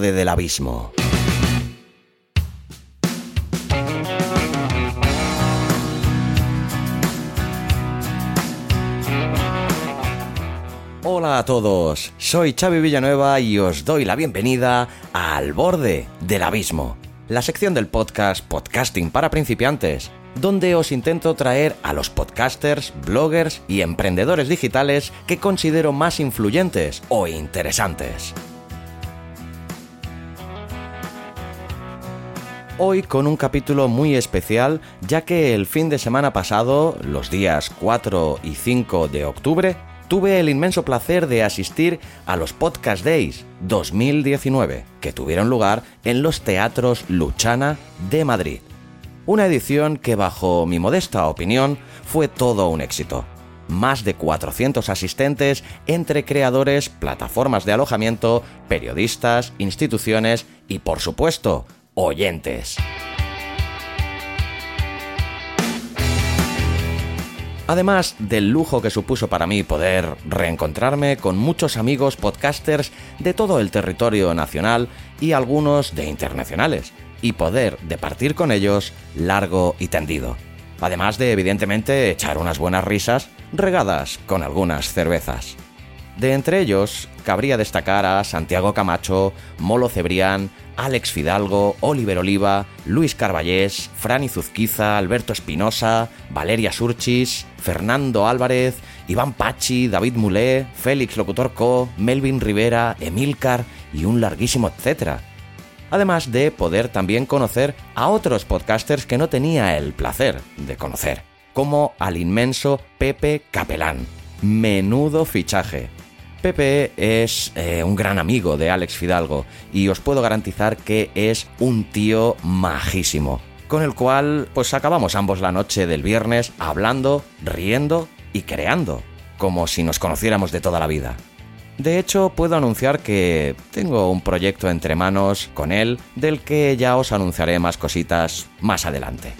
Del abismo. Hola a todos, soy Xavi Villanueva y os doy la bienvenida a Al borde del abismo, la sección del podcast Podcasting para principiantes, donde os intento traer a los podcasters, bloggers y emprendedores digitales que considero más influyentes o interesantes. Hoy con un capítulo muy especial, ya que el fin de semana pasado, los días 4 y 5 de octubre, tuve el inmenso placer de asistir a los Podcast Days 2019, que tuvieron lugar en los teatros Luchana de Madrid. Una edición que bajo mi modesta opinión fue todo un éxito. Más de 400 asistentes entre creadores, plataformas de alojamiento, periodistas, instituciones y por supuesto, oyentes. Además del lujo que supuso para mí poder reencontrarme con muchos amigos podcasters de todo el territorio nacional y algunos de internacionales, y poder departir con ellos largo y tendido. Además de evidentemente echar unas buenas risas regadas con algunas cervezas. De entre ellos, cabría destacar a Santiago Camacho, Molo Cebrián, Alex Fidalgo, Oliver Oliva, Luis Carballés, Franny Zuzquiza, Alberto Espinosa, Valeria Surchis, Fernando Álvarez, Iván Pachi, David Mulé, Félix Locutor Co, Melvin Rivera, Emilcar y un larguísimo etcétera. Además de poder también conocer a otros podcasters que no tenía el placer de conocer, como al inmenso Pepe Capelán. Menudo fichaje. Pepe es eh, un gran amigo de Alex Fidalgo y os puedo garantizar que es un tío majísimo, con el cual pues acabamos ambos la noche del viernes hablando, riendo y creando, como si nos conociéramos de toda la vida. De hecho, puedo anunciar que tengo un proyecto entre manos con él del que ya os anunciaré más cositas más adelante.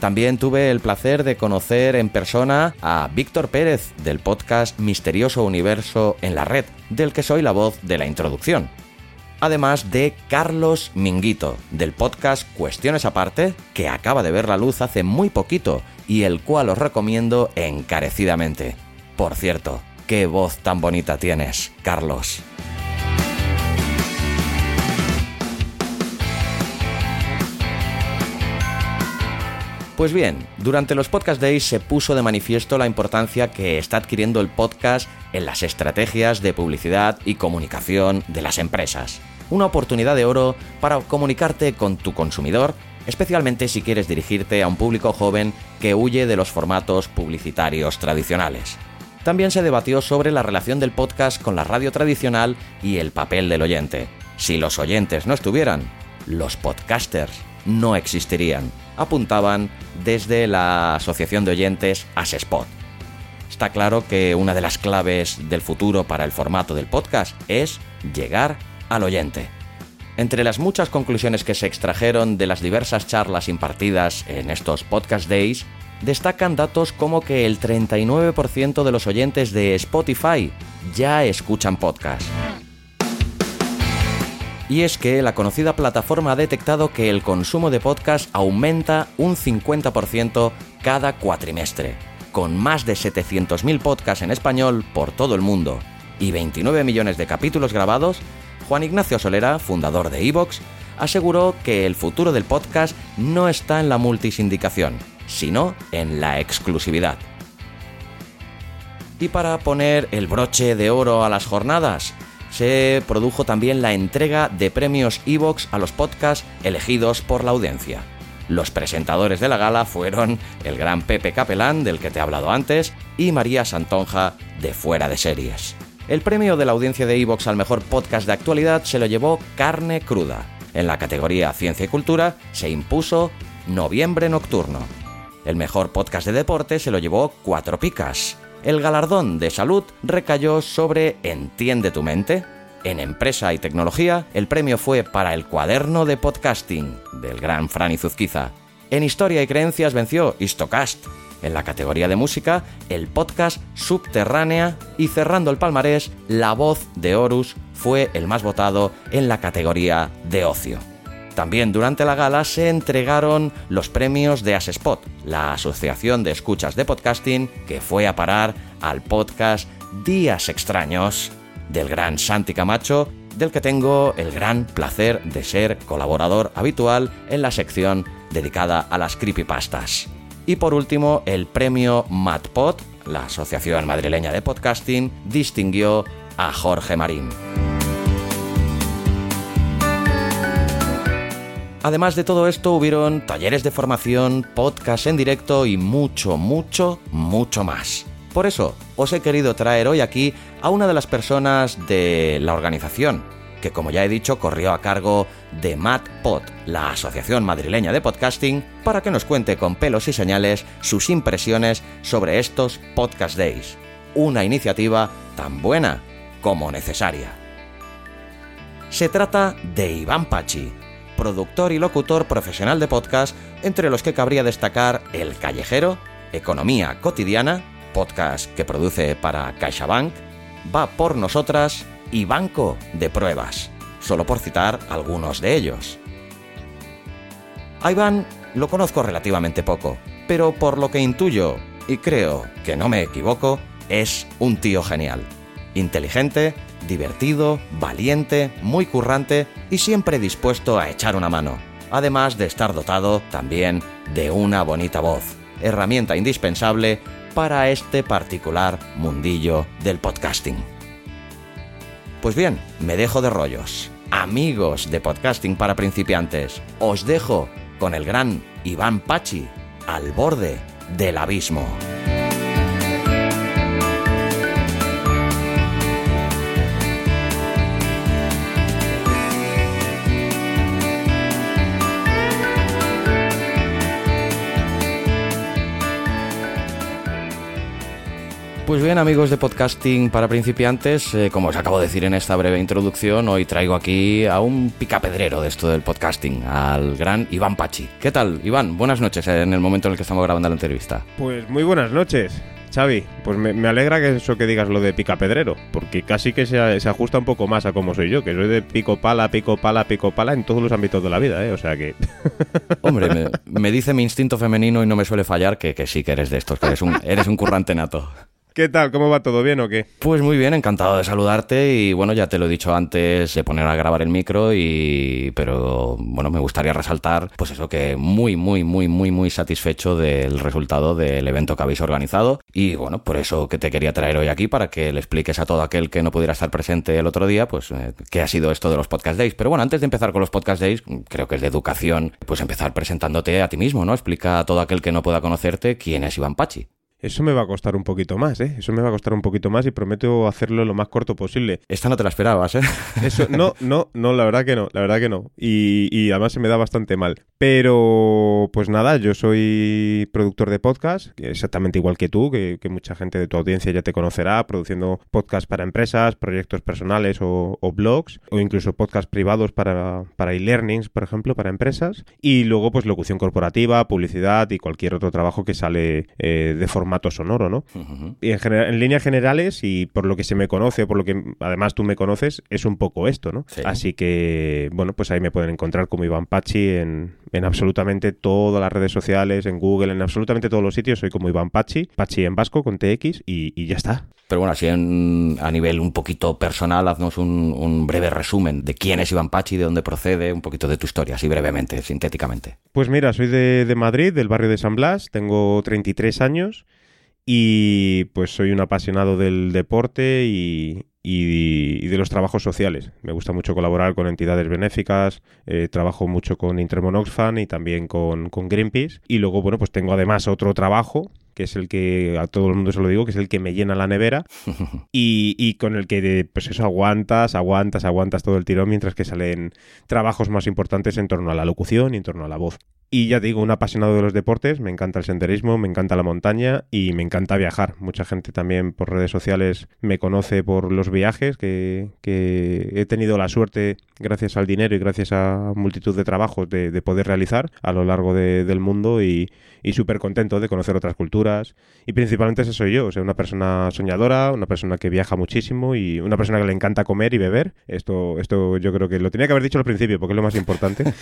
También tuve el placer de conocer en persona a Víctor Pérez del podcast Misterioso Universo en la Red, del que soy la voz de la introducción. Además de Carlos Minguito, del podcast Cuestiones Aparte, que acaba de ver la luz hace muy poquito y el cual os recomiendo encarecidamente. Por cierto, qué voz tan bonita tienes, Carlos. Pues bien, durante los Podcast Days se puso de manifiesto la importancia que está adquiriendo el podcast en las estrategias de publicidad y comunicación de las empresas. Una oportunidad de oro para comunicarte con tu consumidor, especialmente si quieres dirigirte a un público joven que huye de los formatos publicitarios tradicionales. También se debatió sobre la relación del podcast con la radio tradicional y el papel del oyente. Si los oyentes no estuvieran, los podcasters no existirían, apuntaban desde la Asociación de Oyentes Asespot. Está claro que una de las claves del futuro para el formato del podcast es llegar al oyente. Entre las muchas conclusiones que se extrajeron de las diversas charlas impartidas en estos podcast days, destacan datos como que el 39% de los oyentes de Spotify ya escuchan podcast. Y es que la conocida plataforma ha detectado que el consumo de podcast aumenta un 50% cada cuatrimestre, con más de 700.000 podcasts en español por todo el mundo y 29 millones de capítulos grabados, Juan Ignacio Solera, fundador de Evox, aseguró que el futuro del podcast no está en la multisindicación, sino en la exclusividad. Y para poner el broche de oro a las jornadas, se produjo también la entrega de premios Evox a los podcasts elegidos por la audiencia. Los presentadores de la gala fueron el gran Pepe Capelán, del que te he hablado antes, y María Santonja, de Fuera de Series. El premio de la audiencia de Evox al mejor podcast de actualidad se lo llevó Carne Cruda. En la categoría Ciencia y Cultura se impuso Noviembre Nocturno. El mejor podcast de deporte se lo llevó Cuatro Picas. El galardón de salud recayó sobre Entiende tu mente. En empresa y tecnología, el premio fue para el cuaderno de podcasting del gran Franny Zuzquiza. En historia y creencias venció Histocast. En la categoría de música, el podcast Subterránea y cerrando el palmarés, La voz de Horus fue el más votado en la categoría de ocio. También durante la gala se entregaron los premios de Asespot, la asociación de escuchas de podcasting que fue a parar al podcast Días Extraños del gran Santi Camacho, del que tengo el gran placer de ser colaborador habitual en la sección dedicada a las creepypastas. Y por último, el premio MadPod, la Asociación Madrileña de Podcasting, distinguió a Jorge Marín. Además de todo esto, hubieron talleres de formación, podcast en directo y mucho, mucho, mucho más. Por eso, os he querido traer hoy aquí a una de las personas de la organización, que como ya he dicho corrió a cargo de MadPod, la Asociación Madrileña de Podcasting, para que nos cuente con pelos y señales sus impresiones sobre estos Podcast Days. Una iniciativa tan buena como necesaria. Se trata de Iván Pachi, productor y locutor profesional de podcast, entre los que cabría destacar El Callejero, Economía Cotidiana, podcast que produce para CaixaBank, Va por Nosotras y Banco de Pruebas, solo por citar algunos de ellos. A Iván lo conozco relativamente poco, pero por lo que intuyo, y creo que no me equivoco, es un tío genial. Inteligente, divertido, valiente, muy currante y siempre dispuesto a echar una mano, además de estar dotado también de una bonita voz, herramienta indispensable para este particular mundillo del podcasting. Pues bien, me dejo de rollos. Amigos de podcasting para principiantes, os dejo con el gran Iván Pachi al borde del abismo. Pues bien, amigos de podcasting para principiantes, eh, como os acabo de decir en esta breve introducción, hoy traigo aquí a un picapedrero de esto del podcasting, al gran Iván Pachi. ¿Qué tal, Iván? Buenas noches eh, en el momento en el que estamos grabando la entrevista. Pues muy buenas noches. Xavi, pues me, alegra que eso que digas lo de picapedrero, porque casi que se, se, ajusta un poco más a cómo soy yo, que soy de pico pala, pico pala, pico pala en todos los ámbitos de la vida, ¿eh? O sea que... Hombre, me, dice mi instinto femenino y no me suele fallar que, que sí que eres de estos, que eres un, eres un currante nato. ¿Qué tal? ¿Cómo va todo? ¿Bien o qué? Pues muy bien, encantado de saludarte y bueno, ya te lo he dicho antes de poner a grabar el micro y pero bueno, me gustaría resaltar pues eso que muy muy muy muy muy satisfecho del resultado del evento que habéis organizado y bueno, por eso que te quería traer hoy aquí para que le expliques a todo aquel que no pudiera estar presente el otro día, pues eh, qué ha sido esto de los podcast days. Pero bueno, antes de empezar con los podcast days, creo que es de educación, pues empezar presentándote a ti mismo, ¿no? Explica a todo aquel que no pueda conocerte quién es Iván Pachi. Eso me va a costar un poquito más, ¿eh? Eso me va a costar un poquito más y prometo hacerlo lo más corto posible. Esta no te la esperabas, ¿eh? Eso, no, no, no, la verdad que no, la verdad que no. Y, y además se me da bastante mal. Pero, pues nada, yo soy productor de podcast, exactamente igual que tú, que, mucha gente de tu audiencia ya te conocerá, produciendo podcast para empresas, proyectos personales o, blogs, o incluso podcast privados para, para e-learnings, por ejemplo, para empresas. Y luego, pues locución corporativa, publicidad y cualquier otro trabajo que sale eh, de forma formato sonoro, ¿no? Y en, en, líneas generales, y por lo que se me conoce, por lo que además tú me conoces, es un poco esto, ¿no? Así que, bueno, pues ahí me pueden encontrar como Iván Pachi en, en absolutamente todas las redes sociales, en Google, en absolutamente todos los sitios. Soy como Iván Pachi, Pachi en vasco con TX y, ya está. Pero bueno, así en, a nivel un poquito personal, haznos un, un, breve resumen de quién es Iván Pachi, de dónde procede, un poquito de tu historia, así brevemente, sintéticamente. Pues mira, soy de, de Madrid, del barrio de San Blas, tengo 33 años y pues soy un apasionado del deporte y, y, de los trabajos sociales. Me gusta mucho colaborar con entidades benéficas, eh, trabajo mucho con Intermon Oxfam y también con, con, Greenpeace. Y luego, bueno, pues tengo además otro trabajo que es el que a todo el mundo se lo digo, que es el que me llena la nevera y, y, con el que pues eso aguantas, aguantas, aguantas todo el tirón mientras que salen trabajos más importantes en torno a la locución y en torno a la voz. Y ya digo, un apasionado de los deportes, me encanta el senderismo, me encanta la montaña y me encanta viajar. Mucha gente también por redes sociales me conoce por los viajes que, he tenido la suerte, gracias al dinero y gracias a multitud de trabajos, de, poder realizar a lo largo del mundo y, y súper contento de conocer otras culturas. Y principalmente ese soy yo, o sea, una persona soñadora, una persona que viaja muchísimo y una persona que le encanta comer y beber. Esto, esto yo creo que lo tenía que haber dicho al principio porque es lo más importante.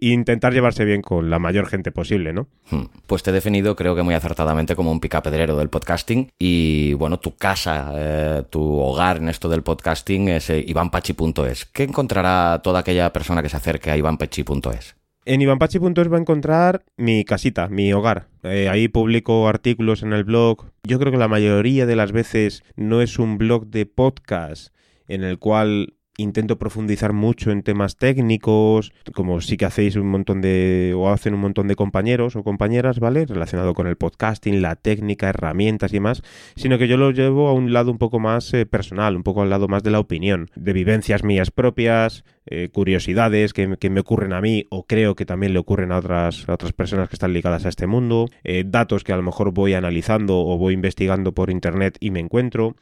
intentar llevarse bien con la mayor gente posible, ¿no? Hmm. Pues te he definido, creo que muy acertadamente, como un picapedrero del podcasting. Y bueno, tu casa, eh, tu hogar en esto del podcasting es eh, ivanpachi.es. ¿Qué encontrará toda aquella persona que se acerque a ivanpachi.es? En ivanpachi.es va a encontrar mi casita, mi hogar. Eh, ahí publico artículos en el blog. Yo creo que la mayoría de las veces no es un blog de podcast en el cual intento profundizar mucho en temas técnicos, como sí que hacéis un montón de, o hacen un montón de compañeros o compañeras, ¿vale? Relacionado con el podcasting, la técnica, herramientas y demás, sino que yo lo llevo a un lado un poco más eh, personal, un poco al lado más de la opinión, de vivencias mías propias, eh, curiosidades que, me ocurren a mí o creo que también le ocurren a otras, otras personas que están ligadas a este mundo, eh, datos que a lo mejor voy analizando o voy investigando por internet y me encuentro.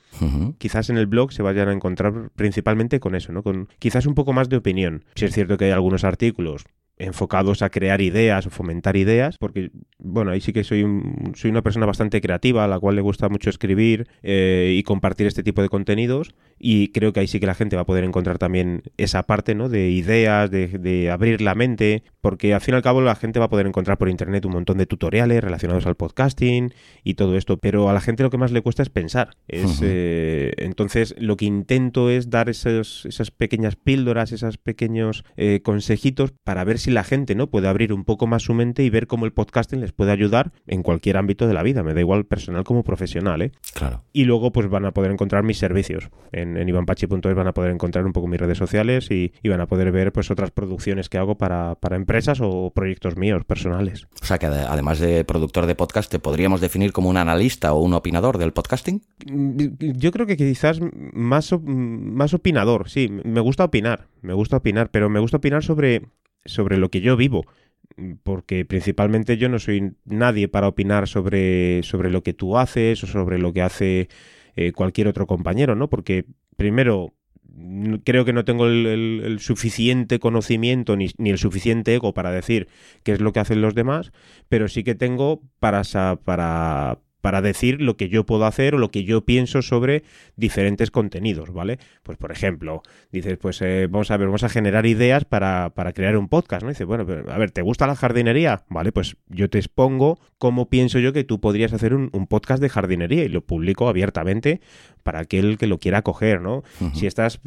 Quizás en el blog se vayan a encontrar principalmente con eso, Con quizás un poco más de opinión. Si es cierto que hay algunos artículos enfocados a crear ideas o fomentar ideas, porque, bueno, ahí sí que soy, soy una persona bastante creativa, a la cual le gusta mucho escribir eh, y compartir este tipo de contenidos, y creo que ahí sí que la gente va a poder encontrar también esa parte, ¿no? De ideas, de, de abrir la mente, porque al fin y al cabo la gente va a poder encontrar por internet un montón de tutoriales relacionados al podcasting y todo esto, pero a la gente lo que más le cuesta es pensar. Es, eh, entonces, lo que intento es dar esos, esas pequeñas píldoras, esos pequeños eh, consejitos para ver si la gente no puede abrir un poco más su mente y ver cómo el podcasting les puede ayudar en cualquier ámbito de la vida, me da igual personal como profesional, ¿eh? Claro. Y luego pues van a poder encontrar mis servicios. En, en ivanpachi.es van a poder encontrar un poco mis redes sociales y, van a poder ver pues otras producciones que hago para, para empresas o proyectos míos personales. O sea que además de productor de podcast, ¿te podríamos definir como un analista o un opinador del podcasting? Mm, yo creo que quizás más, más opinador, sí, me gusta opinar, me gusta opinar, pero me gusta opinar sobre sobre lo que yo vivo, porque principalmente yo no soy nadie para opinar sobre, sobre lo que tú haces o sobre lo que hace eh, cualquier otro compañero, ¿no? Porque primero creo que no tengo el, suficiente conocimiento ni, ni, el suficiente ego para decir qué es lo que hacen los demás, pero sí que tengo para, para, para decir lo que yo puedo hacer o lo que yo pienso sobre diferentes contenidos, ¿vale? Pues por ejemplo, dices, pues eh, vamos a ver, vamos a generar ideas para, para crear un podcast, ¿no? Dices, bueno, pero, a ver, ¿te gusta la jardinería? Vale, pues yo te expongo cómo pienso yo que tú podrías hacer un, podcast de jardinería y lo publico abiertamente para aquel que lo quiera coger, ¿no? Si estás,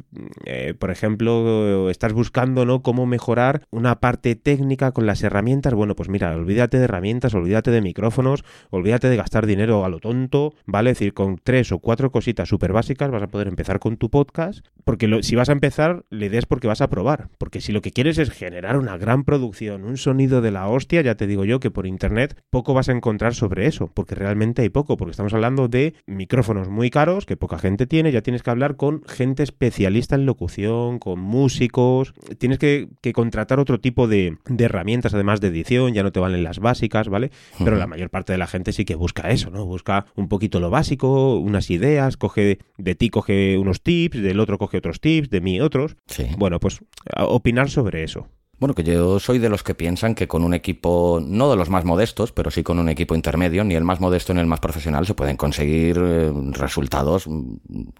eh, por ejemplo, estás buscando, ¿no? Cómo mejorar una parte técnica con las herramientas, bueno, pues mira, olvídate de herramientas, olvídate de micrófonos, olvídate de gastar dinero a lo tonto, ¿vale? Es decir, con tres o cuatro cositas súper básicas vas a poder empezar con tu podcast, porque si vas a empezar, la idea es porque vas a probar, porque si lo que quieres es generar una gran producción, un sonido de la hostia, ya te digo yo que por internet poco vas a encontrar sobre eso, porque realmente hay poco, porque estamos hablando de micrófonos muy caros que poca gente tiene, ya tienes que hablar con gente especialista en locución, con músicos, tienes que, contratar otro tipo de, herramientas además de edición, ya no te valen las básicas, ¿vale? Pero la mayor parte de la gente sí que busca eso, ¿no? Busca un poquito lo básico, unas ideas, coge de ti coge unos tips, del otro coge otros tips, de mí otros. Bueno, pues opinar sobre eso. Bueno, que yo soy de los que piensan que con un equipo, no de los más modestos, pero sí con un equipo intermedio, ni el más modesto ni el más profesional, se pueden conseguir eh, resultados mm,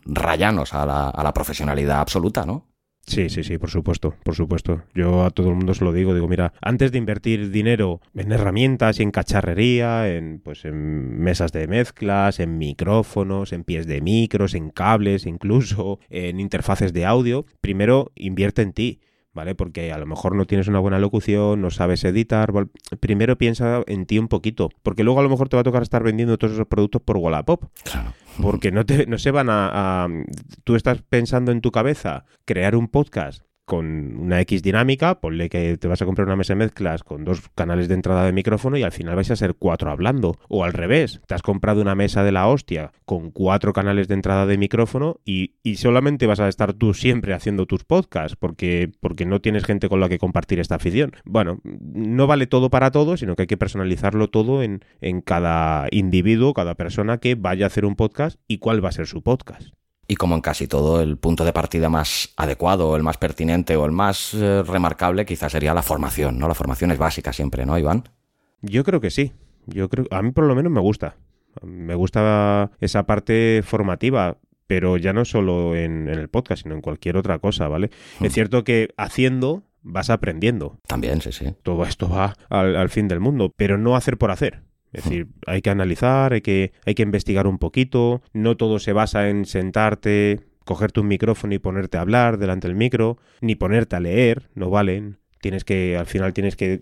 rayanos a la, a la profesionalidad absoluta, ¿no? Sí, sí, sí, por supuesto, por supuesto. Yo a todo el mundo se lo digo, digo, mira, antes de invertir dinero en herramientas y en cacharrería, en pues en mesas de mezclas, en micrófonos, en pies de micros, en cables, incluso en interfaces de audio, primero invierte en ti ¿vale? Porque a lo mejor no tienes una buena locución, no sabes editar. Primero piensa en ti un poquito, porque luego a lo mejor te va a tocar estar vendiendo todos esos productos por Wallapop. Claro. Porque no, te, no se van a, a... Tú estás pensando en tu cabeza crear un podcast con una X dinámica, ponle que te vas a comprar una mesa de mezclas con dos canales de entrada de micrófono y al final vais a ser cuatro hablando. O al revés, te has comprado una mesa de la hostia con cuatro canales de entrada de micrófono y, y solamente vas a estar tú siempre haciendo tus podcasts porque, porque no tienes gente con la que compartir esta afición. Bueno, no vale todo para todo, sino que hay que personalizarlo todo en, en cada individuo, cada persona que vaya a hacer un podcast y cuál va a ser su podcast. Y como en casi todo, el punto de partida más adecuado, el más pertinente o el más eh, remarcable quizás sería la formación, ¿no? La formación es básica siempre, ¿no, Iván? Yo creo que sí. Yo creo, a mí por lo menos me gusta. Me gusta esa parte formativa, pero ya no solo en, en el podcast, sino en cualquier otra cosa, ¿vale? Es cierto que haciendo vas aprendiendo. También, sí, sí. Todo esto va al, al fin del mundo, pero no hacer por hacer. Es decir, hay que analizar, hay que, hay que investigar un poquito, no todo se basa en sentarte, cogerte un micrófono y ponerte a hablar delante del micro, ni ponerte a leer, no valen. Tienes que, al final tienes que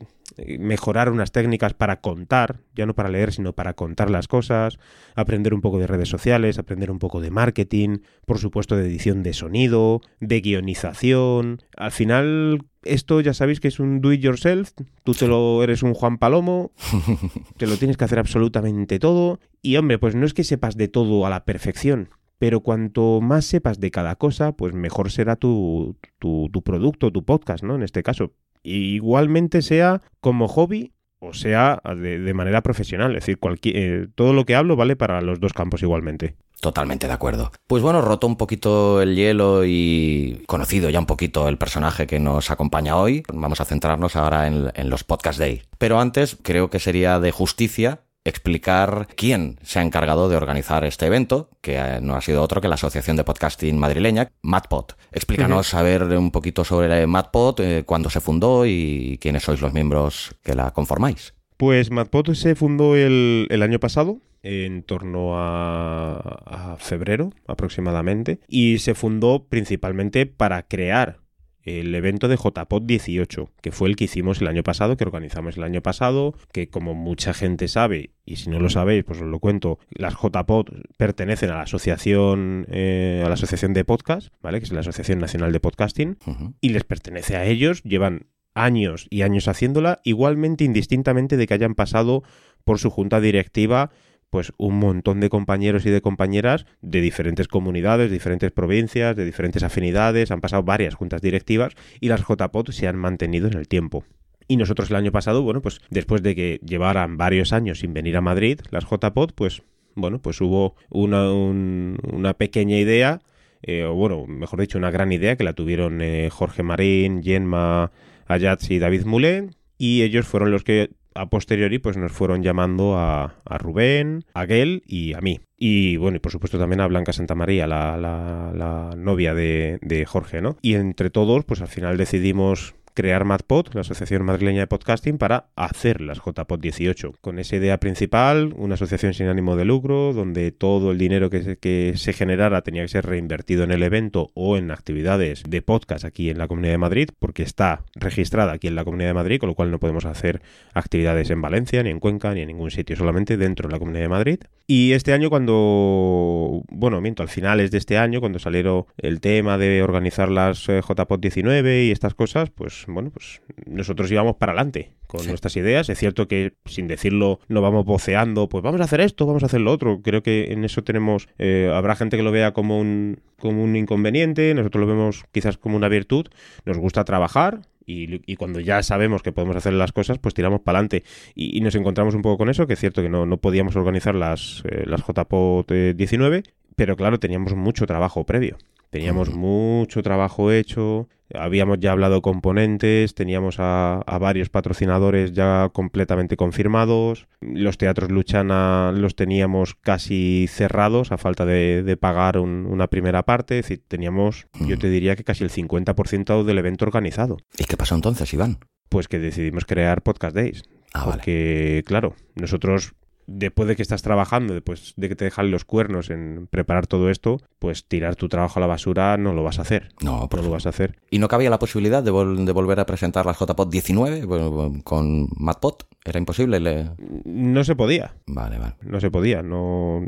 mejorar unas técnicas para contar, ya no para leer, sino para contar las cosas, aprender un poco de redes sociales, aprender un poco de marketing, por supuesto de edición de sonido, de guionización. Al final, esto ya sabéis que es un do it yourself, tú te lo eres un Juan Palomo, te lo tienes que hacer absolutamente todo y hombre, pues no es que sepas de todo a la perfección, pero cuanto más sepas de cada cosa, pues mejor será tu, tu, tu producto, tu podcast, ¿no? En este caso. igualmente sea como hobby o sea de, de manera profesional. Es decir, cualquier, eh, todo lo que hablo vale para los dos campos igualmente. Totalmente de acuerdo. Pues bueno, roto un poquito el hielo y conocido ya un poquito el personaje que nos acompaña hoy, vamos a centrarnos ahora en, en los Podcast Day. Pero antes creo que sería de justicia explicar quién se ha encargado de organizar este evento, que no ha sido otro que la Asociación de Podcasting madrileña, MadPod. Explícanos a ver un poquito sobre MadPod, eh, cuándo se fundó y quiénes sois los miembros que la conformáis. Pues MadPod se fundó el, el año pasado, en torno a, a, febrero aproximadamente, y se fundó principalmente para crear el evento de JPod 18, que fue el que hicimos el año pasado, que organizamos el año pasado, que como mucha gente sabe, y si no lo sabéis, pues os lo cuento, las JPod pertenecen a la asociación, eh, a la asociación de podcast, ¿vale? Que es la Asociación Nacional de Podcasting, uh -huh. y les pertenece a ellos, llevan años y años haciéndola, igualmente indistintamente de que hayan pasado por su junta directiva pues un montón de compañeros y de compañeras de diferentes comunidades, de diferentes provincias, de diferentes afinidades, han pasado varias juntas directivas y las JPOT se han mantenido en el tiempo. Y nosotros el año pasado, bueno, pues después de que llevaran varios años sin venir a Madrid, las JPOT, pues bueno, pues hubo una, un, una pequeña idea, eh, o bueno, mejor dicho, una gran idea que la tuvieron eh, Jorge Marín, Yenma Ayats y David Mulé, y ellos fueron los que a posteriori pues nos fueron llamando a, Rubén, a Gel y a mí. Y bueno, y por supuesto también a Blanca Santa María, la, la, la novia de, de, Jorge, ¿no? Y entre todos, pues al final decidimos crear MadPod, la Asociación Madrileña de Podcasting, para hacer las JPod 18. Con esa idea principal, una asociación sin ánimo de lucro, donde todo el dinero que se, que se generara tenía que ser reinvertido en el evento o en actividades de podcast aquí en la Comunidad de Madrid, porque está registrada aquí en la Comunidad de Madrid, con lo cual no podemos hacer actividades en Valencia, ni en Cuenca, ni en ningún sitio, solamente dentro de la Comunidad de Madrid. Y este año cuando, bueno, miento, al finales de este año, cuando salieron el tema de organizar las eh, JPod 19 y estas cosas, pues bueno, pues nosotros íbamos para adelante con sí. nuestras ideas. Es cierto que sin decirlo no vamos voceando, pues vamos a hacer esto, vamos a hacer lo otro. Creo que en eso tenemos, eh, habrá gente que lo vea como un, como un inconveniente, nosotros lo vemos quizás como una virtud. Nos gusta trabajar, y, y, cuando ya sabemos que podemos hacer las cosas, pues tiramos para adelante. Y, y, nos encontramos un poco con eso, que es cierto que no, no podíamos organizar las, eh, las JPOT 19, pero claro, teníamos mucho trabajo previo. Teníamos mucho trabajo hecho, habíamos ya hablado con ponentes, teníamos a, a, varios patrocinadores ya completamente confirmados, los teatros Luchana los teníamos casi cerrados a falta de, de pagar un, una primera parte, es decir, teníamos, mm. yo te diría que casi el 50% del evento organizado. ¿Y qué pasó entonces, Iván? Pues que decidimos crear Podcast Days. Ah, porque, vale. claro, nosotros después de que estás trabajando, después de que te dejan los cuernos en preparar todo esto, pues tirar tu trabajo a la basura no lo vas a hacer. No, por no lo vas a hacer. ¿Y no cabía la posibilidad de, vol- de volver a presentar las JPod 19 bueno, con MatPod? ¿Era imposible? Le- No se podía. Vale, vale. No se podía, no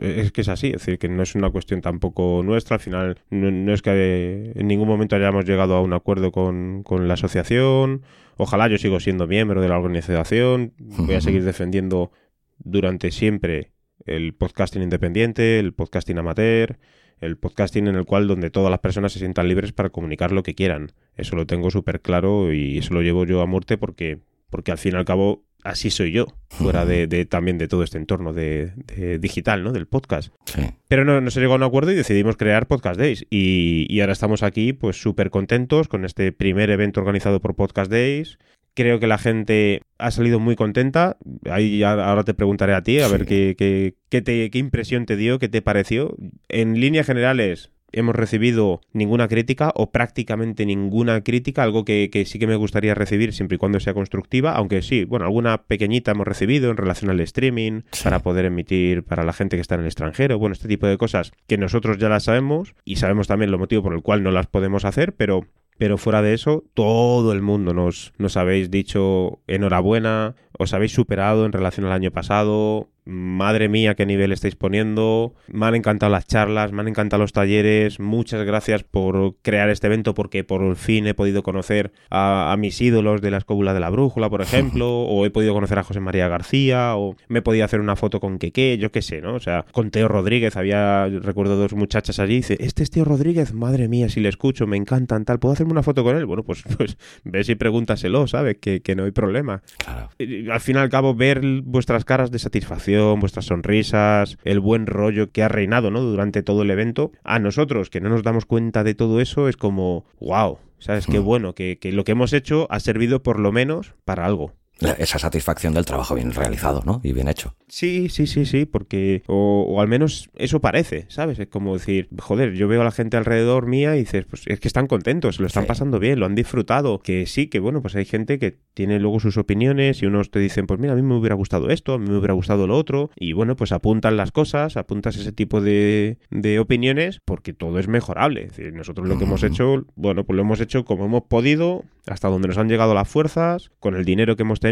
es que es así, es decir, que no es una cuestión tampoco nuestra, al final no, no es que en ningún momento hayamos llegado a un acuerdo con, con la asociación, ojalá yo sigo siendo miembro de la organización, voy a seguir defendiendo durante siempre el podcasting independiente, el podcasting amateur, el podcasting en el cual donde todas las personas se sientan libres para comunicar lo que quieran. Eso lo tengo súper claro y eso lo llevo yo a muerte porque, porque al fin y al cabo así soy yo, fuera de, de también de todo este entorno de, de digital, ¿no? Del podcast. Sí. Pero no, no se llegó a un acuerdo y decidimos crear Podcast Days. Y, y ahora estamos aquí, pues súper contentos con este primer evento organizado por Podcast Days. Creo que la gente ha salido muy contenta. Ahí ahora te preguntaré a ti, a Sí. ver qué, qué, qué te- qué impresión te dio, qué te pareció. En líneas generales, hemos recibido ninguna crítica o prácticamente ninguna crítica, algo que, que sí que me gustaría recibir siempre y cuando sea constructiva, aunque sí, bueno, alguna pequeñita hemos recibido en relación al streaming, Sí. para poder emitir para la gente que está en el extranjero, bueno, este tipo de cosas que nosotros ya las sabemos y sabemos también lo motivo por el cual no las podemos hacer, pero... Pero fuera de eso, todo el mundo nos, nos habéis dicho enhorabuena, os habéis superado en relación al año pasado, madre mía qué nivel estáis poniendo, me han encantado las charlas, me han encantado los talleres, muchas gracias por crear este evento porque por fin he podido conocer a, a mis ídolos de la escóbula de la brújula, por ejemplo, o he podido conocer a José María García, o me he podido hacer una foto con Keke, yo qué sé, ¿no? O sea, con Teo Rodríguez, había, recuerdo dos muchachas allí, dice, este es Teo Rodríguez, madre mía, si le escucho, me encantan, tal, ¿puedo hacerme una foto con él? Bueno, pues, pues ves y pregúntaselo, ¿sabes? Que, que no hay problema Claro. Al fin y al cabo ver vuestras caras de satisfacción, vuestras sonrisas, el buen rollo que ha reinado ¿no? durante todo el evento, a nosotros que no nos damos cuenta de todo eso es como, wow, ¿sabes? Qué Mm. bueno, que, que lo que hemos hecho ha servido por lo menos para algo. Esa satisfacción del trabajo bien realizado, ¿no? Y bien hecho. Sí, sí, sí, sí, porque, o, o al menos eso parece, ¿sabes? Es como decir, joder, yo veo a la gente alrededor mía y dices, pues es que están contentos, lo están Sí. pasando bien, lo han disfrutado, que sí, que bueno, pues hay gente que tiene luego sus opiniones y unos te dicen, pues mira, a mí me hubiera gustado esto, a mí me hubiera gustado lo otro, y bueno, pues apuntan las cosas, apuntas ese tipo de, de opiniones, porque todo es mejorable, es decir, nosotros lo que hemos hecho, bueno, pues lo hemos hecho como hemos podido, hasta donde nos han llegado las fuerzas, con el dinero que hemos tenido,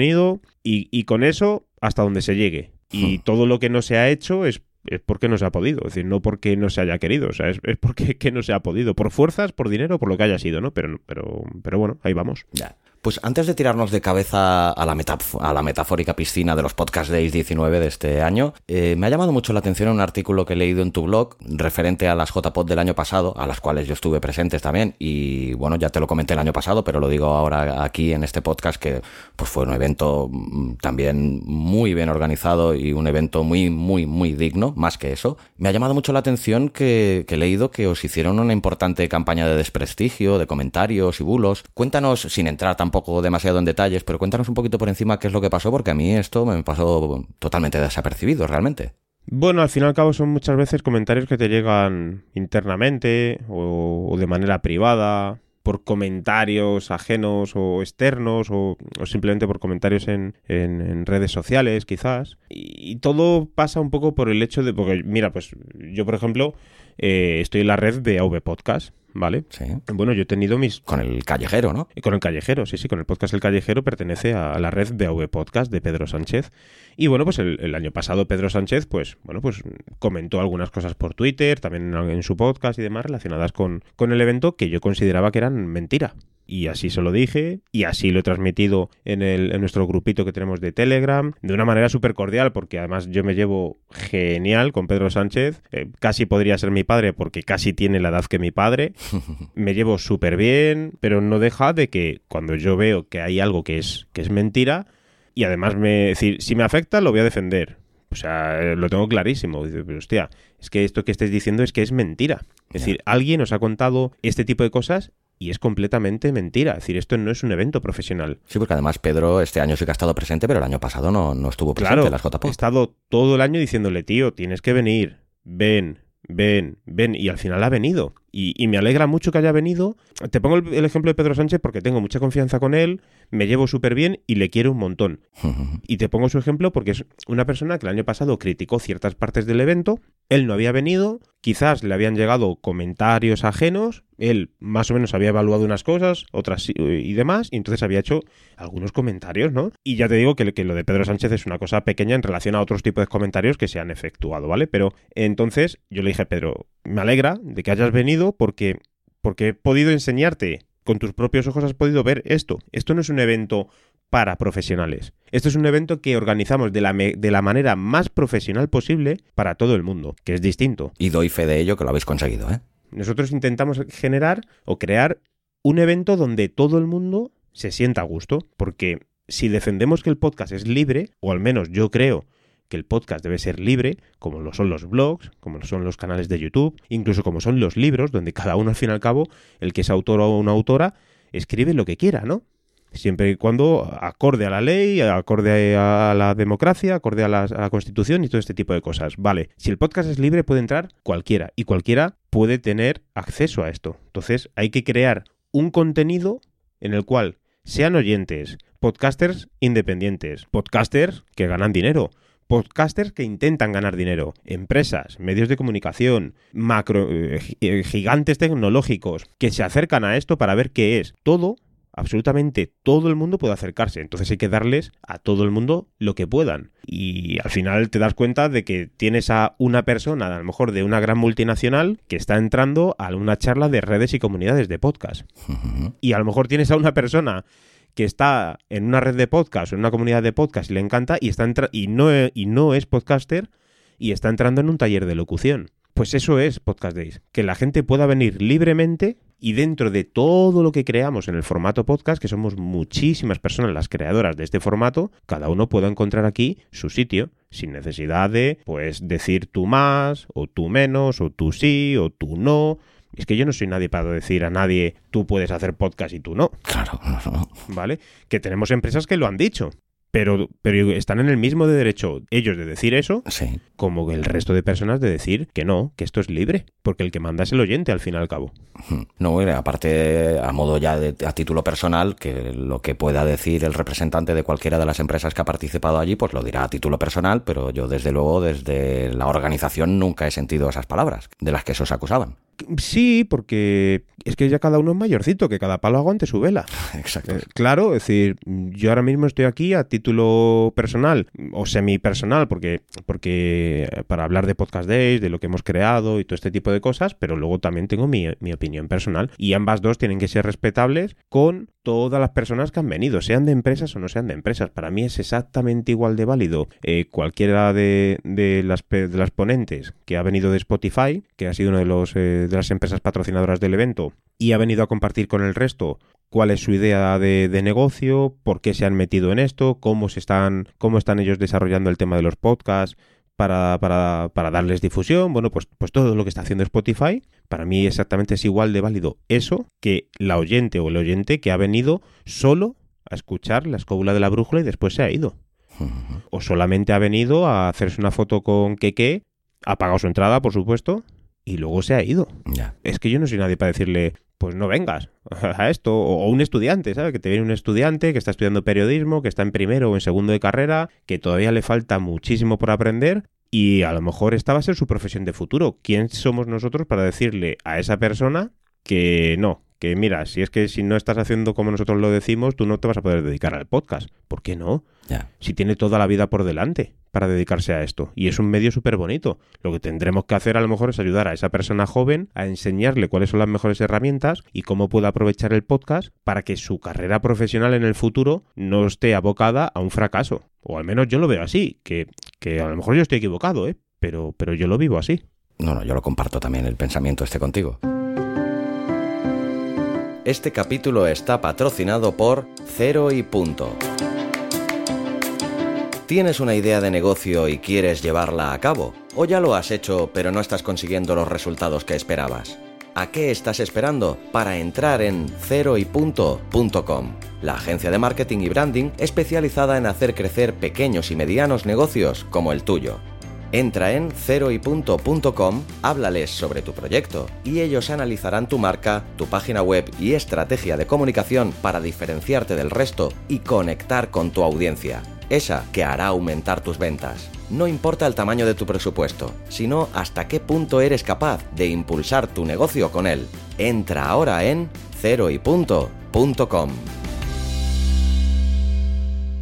y, y con eso hasta donde se llegue. Y Hmm. todo lo que no se ha hecho es, es porque no se ha podido. Es decir, no porque no se haya querido. O sea, es, es porque que no se ha podido. Por fuerzas, por dinero, por lo que haya sido, ¿no? Pero, pero, pero bueno, ahí vamos. Ya. Pues antes de tirarnos de cabeza a la, a la metafórica piscina de los Podcast Days 19 de este año, eh, me ha llamado mucho la atención un artículo que he leído en tu blog referente a las JPod del año pasado, a las cuales yo estuve presentes también. Y bueno, ya te lo comenté el año pasado, pero lo digo ahora aquí en este podcast que pues fue un evento mm, también muy bien organizado y un evento muy, muy, muy digno, más que eso. Me ha llamado mucho la atención que, que he leído que os hicieron una importante campaña de desprestigio, de comentarios y bulos. Cuéntanos, sin entrar tampoco demasiado en detalles, pero cuéntanos un poquito por encima qué es lo que pasó, porque a mí esto me pasó totalmente desapercibido, realmente. Bueno, al fin y al cabo son muchas veces comentarios que te llegan internamente o, de manera privada, por comentarios ajenos o externos o, o simplemente por comentarios en, en- redes sociales quizás. Y, y todo pasa un poco por el hecho de, porque mira, pues yo por ejemplo eh, estoy en la red de AV Podcast, ¿vale? Sí. Bueno, yo he tenido mis Con el callejero, ¿no? con el Callejero, sí, sí, con el podcast El Callejero pertenece a la red BAV Podcast de Pedro Sánchez. Y bueno, pues el, el año pasado Pedro Sánchez, pues, bueno, pues comentó algunas cosas por Twitter, también en, en su podcast y demás relacionadas con, con el evento que yo consideraba que eran mentira. Y así se lo dije, y así lo he transmitido en, el, en nuestro grupito que tenemos de Telegram, de una manera súper cordial, porque además yo me llevo genial con Pedro Sánchez. Eh, casi podría ser mi padre, porque casi tiene la edad que mi padre me llevo súper bien, pero no deja de que cuando yo veo que hay algo que es, que es mentira, y además me decir, si me afecta, lo voy a defender. O sea, eh, lo tengo clarísimo. Dice, pero hostia, es que esto que estáis diciendo es que es mentira. Es decir, alguien os ha contado este tipo de cosas y es completamente mentira. Es decir, esto no es un evento profesional. Sí, porque además Pedro este año sí que ha estado presente, pero el año pasado no, no estuvo presente Claro, en las JPod. he estado todo el año diciéndole, tío, tienes que venir, ven, ven, ven, y al final ha venido. Y, me alegra mucho que haya venido. Te pongo el, ejemplo de Pedro Sánchez porque tengo mucha confianza con él, me llevo súper bien y le quiero un montón. y te pongo su ejemplo porque es una persona que el año pasado criticó ciertas partes del evento, él no había venido, quizás le habían llegado comentarios ajenos, él más o menos había evaluado unas cosas, otras y demás, y entonces había hecho algunos comentarios, ¿no? Y ya te digo que, que lo de Pedro Sánchez es una cosa pequeña en relación a otros tipos de comentarios que se han efectuado, ¿vale? Pero entonces yo le dije, Pedro, me alegra de que hayas venido porque, porque he podido enseñarte, con tus propios ojos has podido ver esto. Esto no es un evento para profesionales. Esto es un evento que organizamos de la, de la manera más profesional posible para todo el mundo, que es distinto. Y doy fe de ello que lo habéis conseguido, ¿eh? Nosotros intentamos generar o crear un evento donde todo el mundo se sienta a gusto, porque si defendemos que el podcast es libre, o al menos yo creo que el podcast debe ser libre, como lo son los blogs, como lo son los canales de YouTube, incluso como son los libros, donde cada uno al fin y al cabo, el que es autor o una autora, escribe lo que quiera, ¿no? Siempre y cuando acorde a la ley, acorde a la democracia, acorde a la, a la, Constitución y todo este tipo de cosas. Vale, si el podcast es libre puede entrar cualquiera y cualquiera puede tener acceso a esto. Entonces hay que crear un contenido en el cual sean oyentes, podcasters independientes, podcasters que ganan dinero, podcasters que intentan ganar dinero, empresas, medios de comunicación, macro, eh, eh, gigantes tecnológicos que se acercan a esto para ver qué es. Todo, absolutamente todo el mundo puede acercarse. Entonces hay que darles a todo el mundo lo que puedan. Y al final te das cuenta de que tienes a una persona, a lo mejor de una gran multinacional, que está entrando a una charla de redes y comunidades de podcast. Y a lo mejor tienes a una persona que está en una red de podcast o en una comunidad de podcast y le encanta y, está y, no, y no es podcaster y está entrando en un taller de locución. Pues eso es Podcast Days, que la gente pueda venir libremente y dentro de todo lo que creamos en el formato podcast, que somos muchísimas personas las creadoras de este formato, cada uno pueda encontrar aquí su sitio, sin necesidad de, pues, decir tú más, o tú menos, o tú sí, o tú no. Es que yo no soy nadie para decir a nadie tú puedes hacer podcast y tú no. Claro, ¿Vale? Que tenemos empresas que lo han dicho pero, pero están en el mismo de derecho ellos de decir eso como el resto de personas de decir que no, que esto es libre, porque el que manda es el oyente al fin y al cabo. No, aparte, a modo ya de, a título personal, que lo que pueda decir el representante de cualquiera de las empresas que ha participado allí, pues lo dirá a título personal, pero yo desde luego desde la organización nunca he sentido esas palabras de las que esos acusaban. Sí, porque es que ya cada uno es mayorcito, que cada palo aguante su vela. Exacto. Eh, claro, es decir, yo ahora mismo estoy aquí a título personal o semi-personal, porque, porque para hablar de Podcast Days, de lo que hemos creado y todo este tipo de cosas, pero luego también tengo mi, opinión personal. Y ambas dos tienen que ser respetables con todas las personas que han venido, sean de empresas o no sean de empresas. Para mí es exactamente igual de válido eh, cualquiera de, de, las, de las ponentes que ha venido de Spotify, que ha sido uno de los... Eh, de las empresas patrocinadoras del evento y ha venido a compartir con el resto cuál es su idea de, negocio, por qué se han metido en esto, cómo se están, cómo están ellos desarrollando el tema de los podcasts para, para, para darles difusión. Bueno, pues, pues todo lo que está haciendo Spotify, para mí exactamente es igual de válido eso que la oyente o el oyente que ha venido solo a escuchar la escóbula de la brújula y después se ha ido. O solamente ha venido a hacerse una foto con Keke, ha pagado su entrada, por supuesto, y luego se ha ido. Es que yo no soy nadie para decirle, pues no vengas a esto. O, un estudiante, ¿sabes? Que te viene un estudiante que está estudiando periodismo, que está en primero o en segundo de carrera, que todavía le falta muchísimo por aprender y a lo mejor esta va a ser su profesión de futuro. ¿Quién somos nosotros para decirle a esa persona que no, que mira, si es que si no estás haciendo como nosotros lo decimos, tú no te vas a poder dedicar al podcast. ¿Por qué no? Si tiene toda la vida por delante para dedicarse a esto. Y es un medio súper bonito. Lo que tendremos que hacer a lo mejor es ayudar a esa persona joven a enseñarle cuáles son las mejores herramientas y cómo puede aprovechar el podcast para que su carrera profesional en el futuro no esté abocada a un fracaso. O al menos yo lo veo así, que, que a lo mejor yo estoy equivocado, ¿eh? Pero, pero yo lo vivo así. No, no, yo lo comparto también el pensamiento este contigo. Este capítulo está patrocinado por Cero y Punto. ¿Tienes una idea de negocio y quieres llevarla a cabo? ¿O ya lo has hecho pero no estás consiguiendo los resultados que esperabas? ¿A qué estás esperando para entrar en ceroypunto.com? La agencia de marketing y branding especializada en hacer crecer pequeños y medianos negocios como el tuyo. Entra en ceroypunto.com, háblales sobre tu proyecto y ellos analizarán tu marca, tu página web y estrategia de comunicación para diferenciarte del resto y conectar con tu audiencia, esa que hará aumentar tus ventas. No importa el tamaño de tu presupuesto, sino hasta qué punto eres capaz de impulsar tu negocio con él. Entra ahora en ceroypunto.com.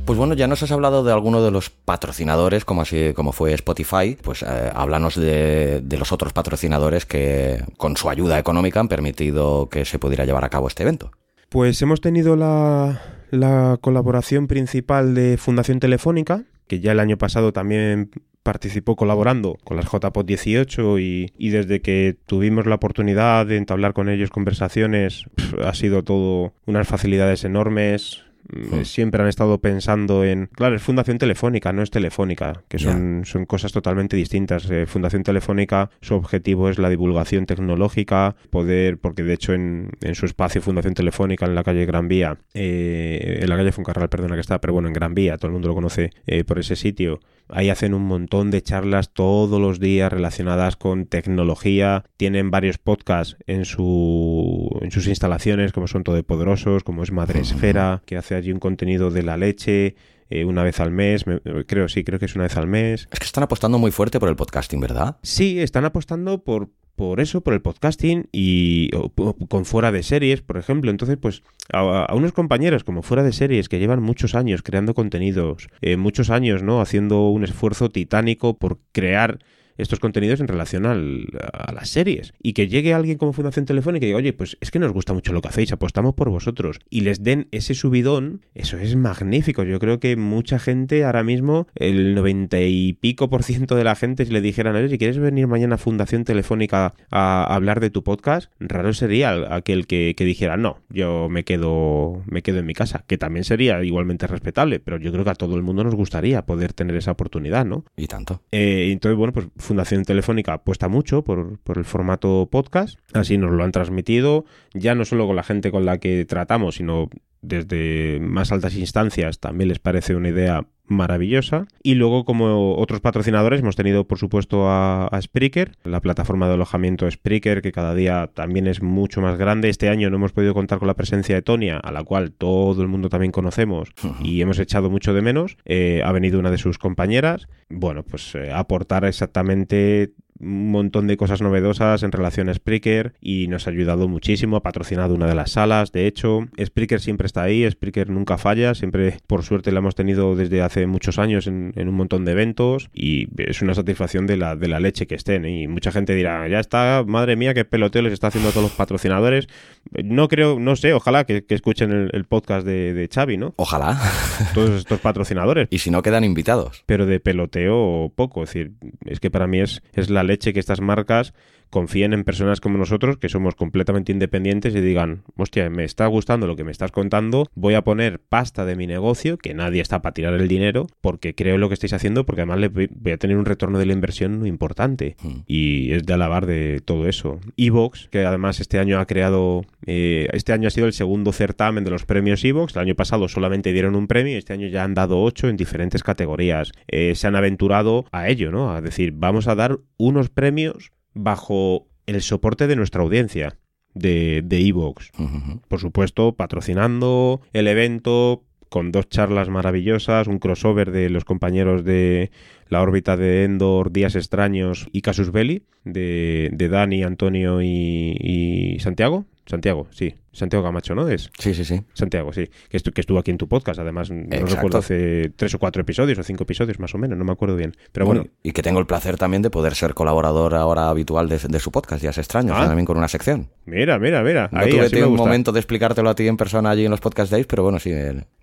Pues bueno, ya nos has hablado de alguno de los patrocinadores, como así como fue Spotify. Pues eh, háblanos de, de, los otros patrocinadores que, con su ayuda económica, han permitido que se pudiera llevar a cabo este evento. Pues hemos tenido la, la colaboración principal de Fundación Telefónica, que ya el año pasado también participó colaborando con las JPOT 18 y, y, desde que tuvimos la oportunidad de entablar con ellos conversaciones ha sido todo unas facilidades enormes, Hmm. Siempre han estado pensando en. Claro, es Fundación Telefónica, no es Telefónica, que son, yeah. son cosas totalmente distintas. Eh, fundación Telefónica, su objetivo es la divulgación tecnológica, poder, porque de hecho en, en su espacio Fundación Telefónica en la calle Gran Vía, eh, en la calle Funcarral, perdona que está, pero bueno, en Gran Vía, todo el mundo lo conoce eh, por ese sitio. Ahí hacen un montón de charlas todos los días relacionadas con tecnología. Tienen varios podcasts en, su, en sus instalaciones, como son Todopoderosos, como es Madre Esfera, que hace allí un contenido de la leche. Eh, una vez al mes, me, creo, sí, creo que es una vez al mes. Es que están apostando muy fuerte por el podcasting, ¿verdad? Sí, están apostando por, por eso, por el podcasting y con fuera de series, por ejemplo. Entonces, pues a, a, unos compañeros como fuera de series que llevan muchos años creando contenidos, eh, muchos años, ¿no? Haciendo un esfuerzo titánico por crear estos contenidos en relación al, a las series. Y que llegue alguien como Fundación Telefónica y diga, oye, pues es que nos gusta mucho lo que hacéis, apostamos por vosotros. Y les den ese subidón, eso es magnífico. Yo creo que mucha gente ahora mismo, el 90 y pico por ciento de la gente, si le dijeran, oye, si quieres venir mañana a Fundación Telefónica a, a hablar de tu podcast, raro sería aquel que, que, dijera, no, yo me quedo, me quedo en mi casa, que también sería igualmente respetable, pero yo creo que a todo el mundo nos gustaría poder tener esa oportunidad, ¿no? Y tanto. Eh, entonces, bueno, pues Fundación Telefónica apuesta mucho por, por, el formato podcast, así nos lo han transmitido, ya no solo con la gente con la que tratamos, sino desde más altas instancias. También les parece una idea maravillosa. Y luego, como otros patrocinadores, hemos tenido, por supuesto, a, a, Spreaker, la plataforma de alojamiento Spreaker, que cada día también es mucho más grande. Este año no hemos podido contar con la presencia de Tonia, a la cual todo el mundo también conocemos y hemos echado mucho de menos. Eh, ha venido una de sus compañeras. Bueno, pues eh, aportar exactamente un montón de cosas novedosas en relación a Spreaker y nos ha ayudado muchísimo, ha patrocinado una de las salas, de hecho, Spreaker siempre está ahí, Spreaker nunca falla, siempre por suerte la hemos tenido desde hace muchos años en, en un montón de eventos y es una satisfacción de la, de la leche que estén ¿eh? y mucha gente dirá, ya está, madre mía, qué peloteo les está haciendo a todos los patrocinadores. No creo, no sé, ojalá que, que escuchen el, el, podcast de, de Xavi, ¿no? Ojalá. Todos estos patrocinadores. y si no quedan invitados. Pero de peloteo poco, es decir, es que para mí es, es la leche que estas marcas confíen en personas como nosotros, que somos completamente independientes y digan, hostia, me está gustando lo que me estás contando, voy a poner pasta de mi negocio, que nadie está para tirar el dinero, porque creo en lo que estáis haciendo, porque además le voy a tener un retorno de la inversión importante. Mm. Y es de alabar de todo eso. Evox, que además este año ha creado, eh, este año ha sido el segundo certamen de los premios Evox, el año pasado solamente dieron un premio y este año ya han dado ocho en diferentes categorías. Eh, se han aventurado a ello, ¿no? A decir, vamos a dar unos premios bajo el soporte de nuestra audiencia de Evox. De uh -huh. Por supuesto, patrocinando el evento con dos charlas maravillosas, un crossover de los compañeros de la órbita de Endor, Días Extraños y Casus Belli, de, de Dani, Antonio y, y Santiago. Santiago, sí. Santiago Camacho, ¿no? Es. Sí, sí, sí. Santiago, sí. Que, estu que estuvo aquí en tu podcast, además, Exacto. no recuerdo hace tres o cuatro episodios o cinco episodios más o menos, no me acuerdo bien. Pero bueno. bueno. Y que tengo el placer también de poder ser colaborador ahora habitual de, de su podcast, ya es extraño, ah. también con una sección. Mira, mira, mira. No Ahí, tuve un momento de explicártelo a ti en persona allí en los podcast days, pero bueno, sí,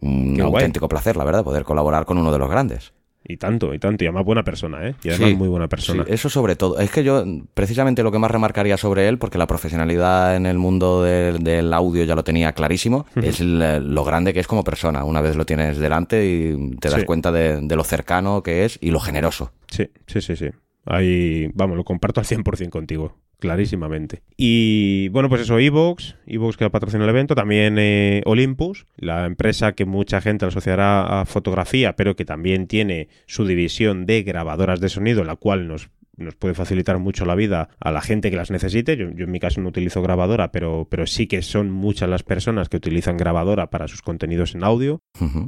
un Qué auténtico guay. placer, la verdad, poder colaborar con uno de los grandes. Y tanto, y tanto. Y además buena persona, ¿eh? Y además sí, muy buena persona. Sí, eso sobre todo. Es que yo, precisamente lo que más remarcaría sobre él, porque la profesionalidad en el mundo del, del audio ya lo tenía clarísimo, es el, lo grande que es como persona. Una vez lo tienes delante y te das sí. cuenta de, de, lo cercano que es y lo generoso. Sí, sí, sí, sí. Ahí, vamos, lo comparto al 100% contigo clarísimamente. Y bueno, pues eso, Evox, Evox que patrocina el evento, también eh, Olympus, la empresa que mucha gente asociará a fotografía, pero que también tiene su división de grabadoras de sonido, la cual nos nos puede facilitar mucho la vida a la gente que las necesite. Yo, en mi caso no utilizo grabadora, pero, pero sí que son muchas las personas que utilizan grabadora para sus contenidos en audio.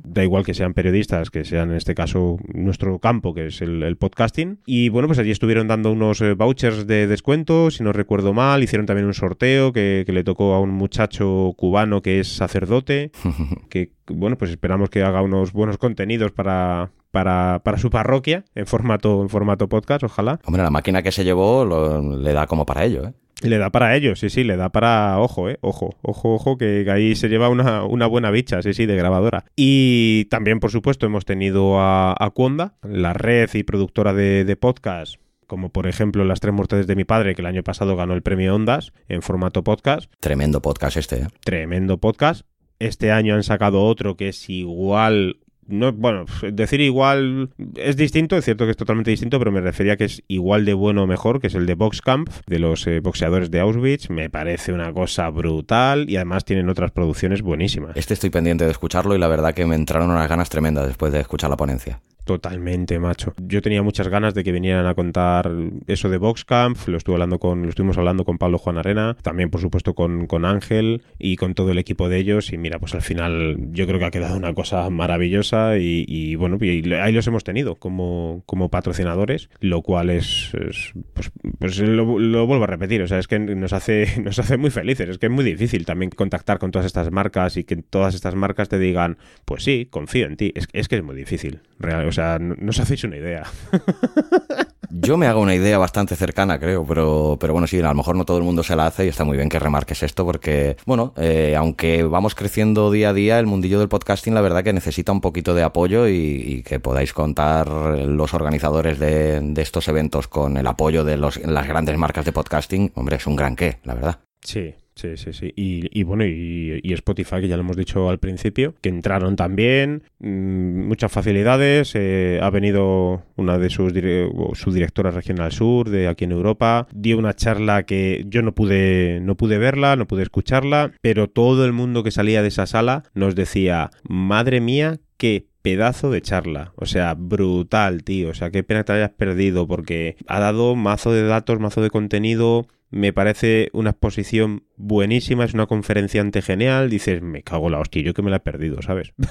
Da igual que sean periodistas, que sean en este caso nuestro campo, que es el, podcasting. Y bueno, pues allí estuvieron dando unos eh, vouchers de descuento, si no recuerdo mal. Hicieron también un sorteo que, que le tocó a un muchacho cubano que es sacerdote, que bueno, pues esperamos que haga unos buenos contenidos para, para, para, su parroquia en formato, en formato podcast, ojalá. Hombre, la máquina que se llevó le da como para ello, ¿eh? Le da para ello, sí, sí, le da para. Ojo, eh, ojo, ojo, ojo, que ahí se lleva una, buena bicha, sí, sí, de grabadora. Y también, por supuesto, hemos tenido a, a la red y productora de, de podcast como por ejemplo Las tres muertes de mi padre, que el año pasado ganó el premio Ondas en formato podcast. Tremendo podcast este. ¿eh? Tremendo podcast. Este año han sacado otro que es igual no, bueno, decir igual es distinto, es cierto que es totalmente distinto, pero me refería que es igual de bueno o mejor, que es el de Boxcamp, de los eh, boxeadores de Auschwitz. Me parece una cosa brutal y además tienen otras producciones buenísimas. Este estoy pendiente de escucharlo y la verdad que me entraron unas ganas tremendas después de escuchar la ponencia. Totalmente, macho. Yo tenía muchas ganas de que vinieran a contar eso de Boxcamp. Lo estuve hablando con, lo estuvimos hablando con Pablo Juan Arena, también por supuesto con, con Ángel y con todo el equipo de ellos. Y mira, pues al final yo creo que ha quedado una cosa maravillosa y, bueno, ahí los hemos tenido como, como patrocinadores, lo cual es, pues, pues lo, vuelvo a repetir. O sea, es que nos hace, nos hace muy felices. Es que es muy difícil también contactar con todas estas marcas y que todas estas marcas te digan, pues sí, confío en ti. Es, es que es muy difícil. Real, o sea, no, os hacéis una idea. Yo me hago una idea bastante cercana, creo, pero, pero bueno, sí, a lo mejor no todo el mundo se la hace y está muy bien que remarques esto porque, bueno, eh, aunque vamos creciendo día a día, el mundillo del podcasting la verdad que necesita un poquito de apoyo y, que podáis contar los organizadores de, estos eventos con el apoyo de los, las grandes marcas de podcasting, hombre, es un gran qué, la verdad. Sí, Sí, sí, sí. Y, bueno, y, Spotify, que ya lo hemos dicho al principio, que entraron también, mm, muchas facilidades. Eh, ha venido una de sus su directora regional sur de aquí en Europa, dio una charla que yo no pude, no pude verla, no pude escucharla, pero todo el mundo que salía de esa sala nos decía, madre mía, qué pedazo de charla. O sea, brutal, tío. O sea, qué pena que te hayas perdido porque ha dado mazo de datos, mazo de contenido me parece una exposición buenísima, es una conferenciante genial. Dices, me cago la hostia, yo que me la he perdido, ¿sabes?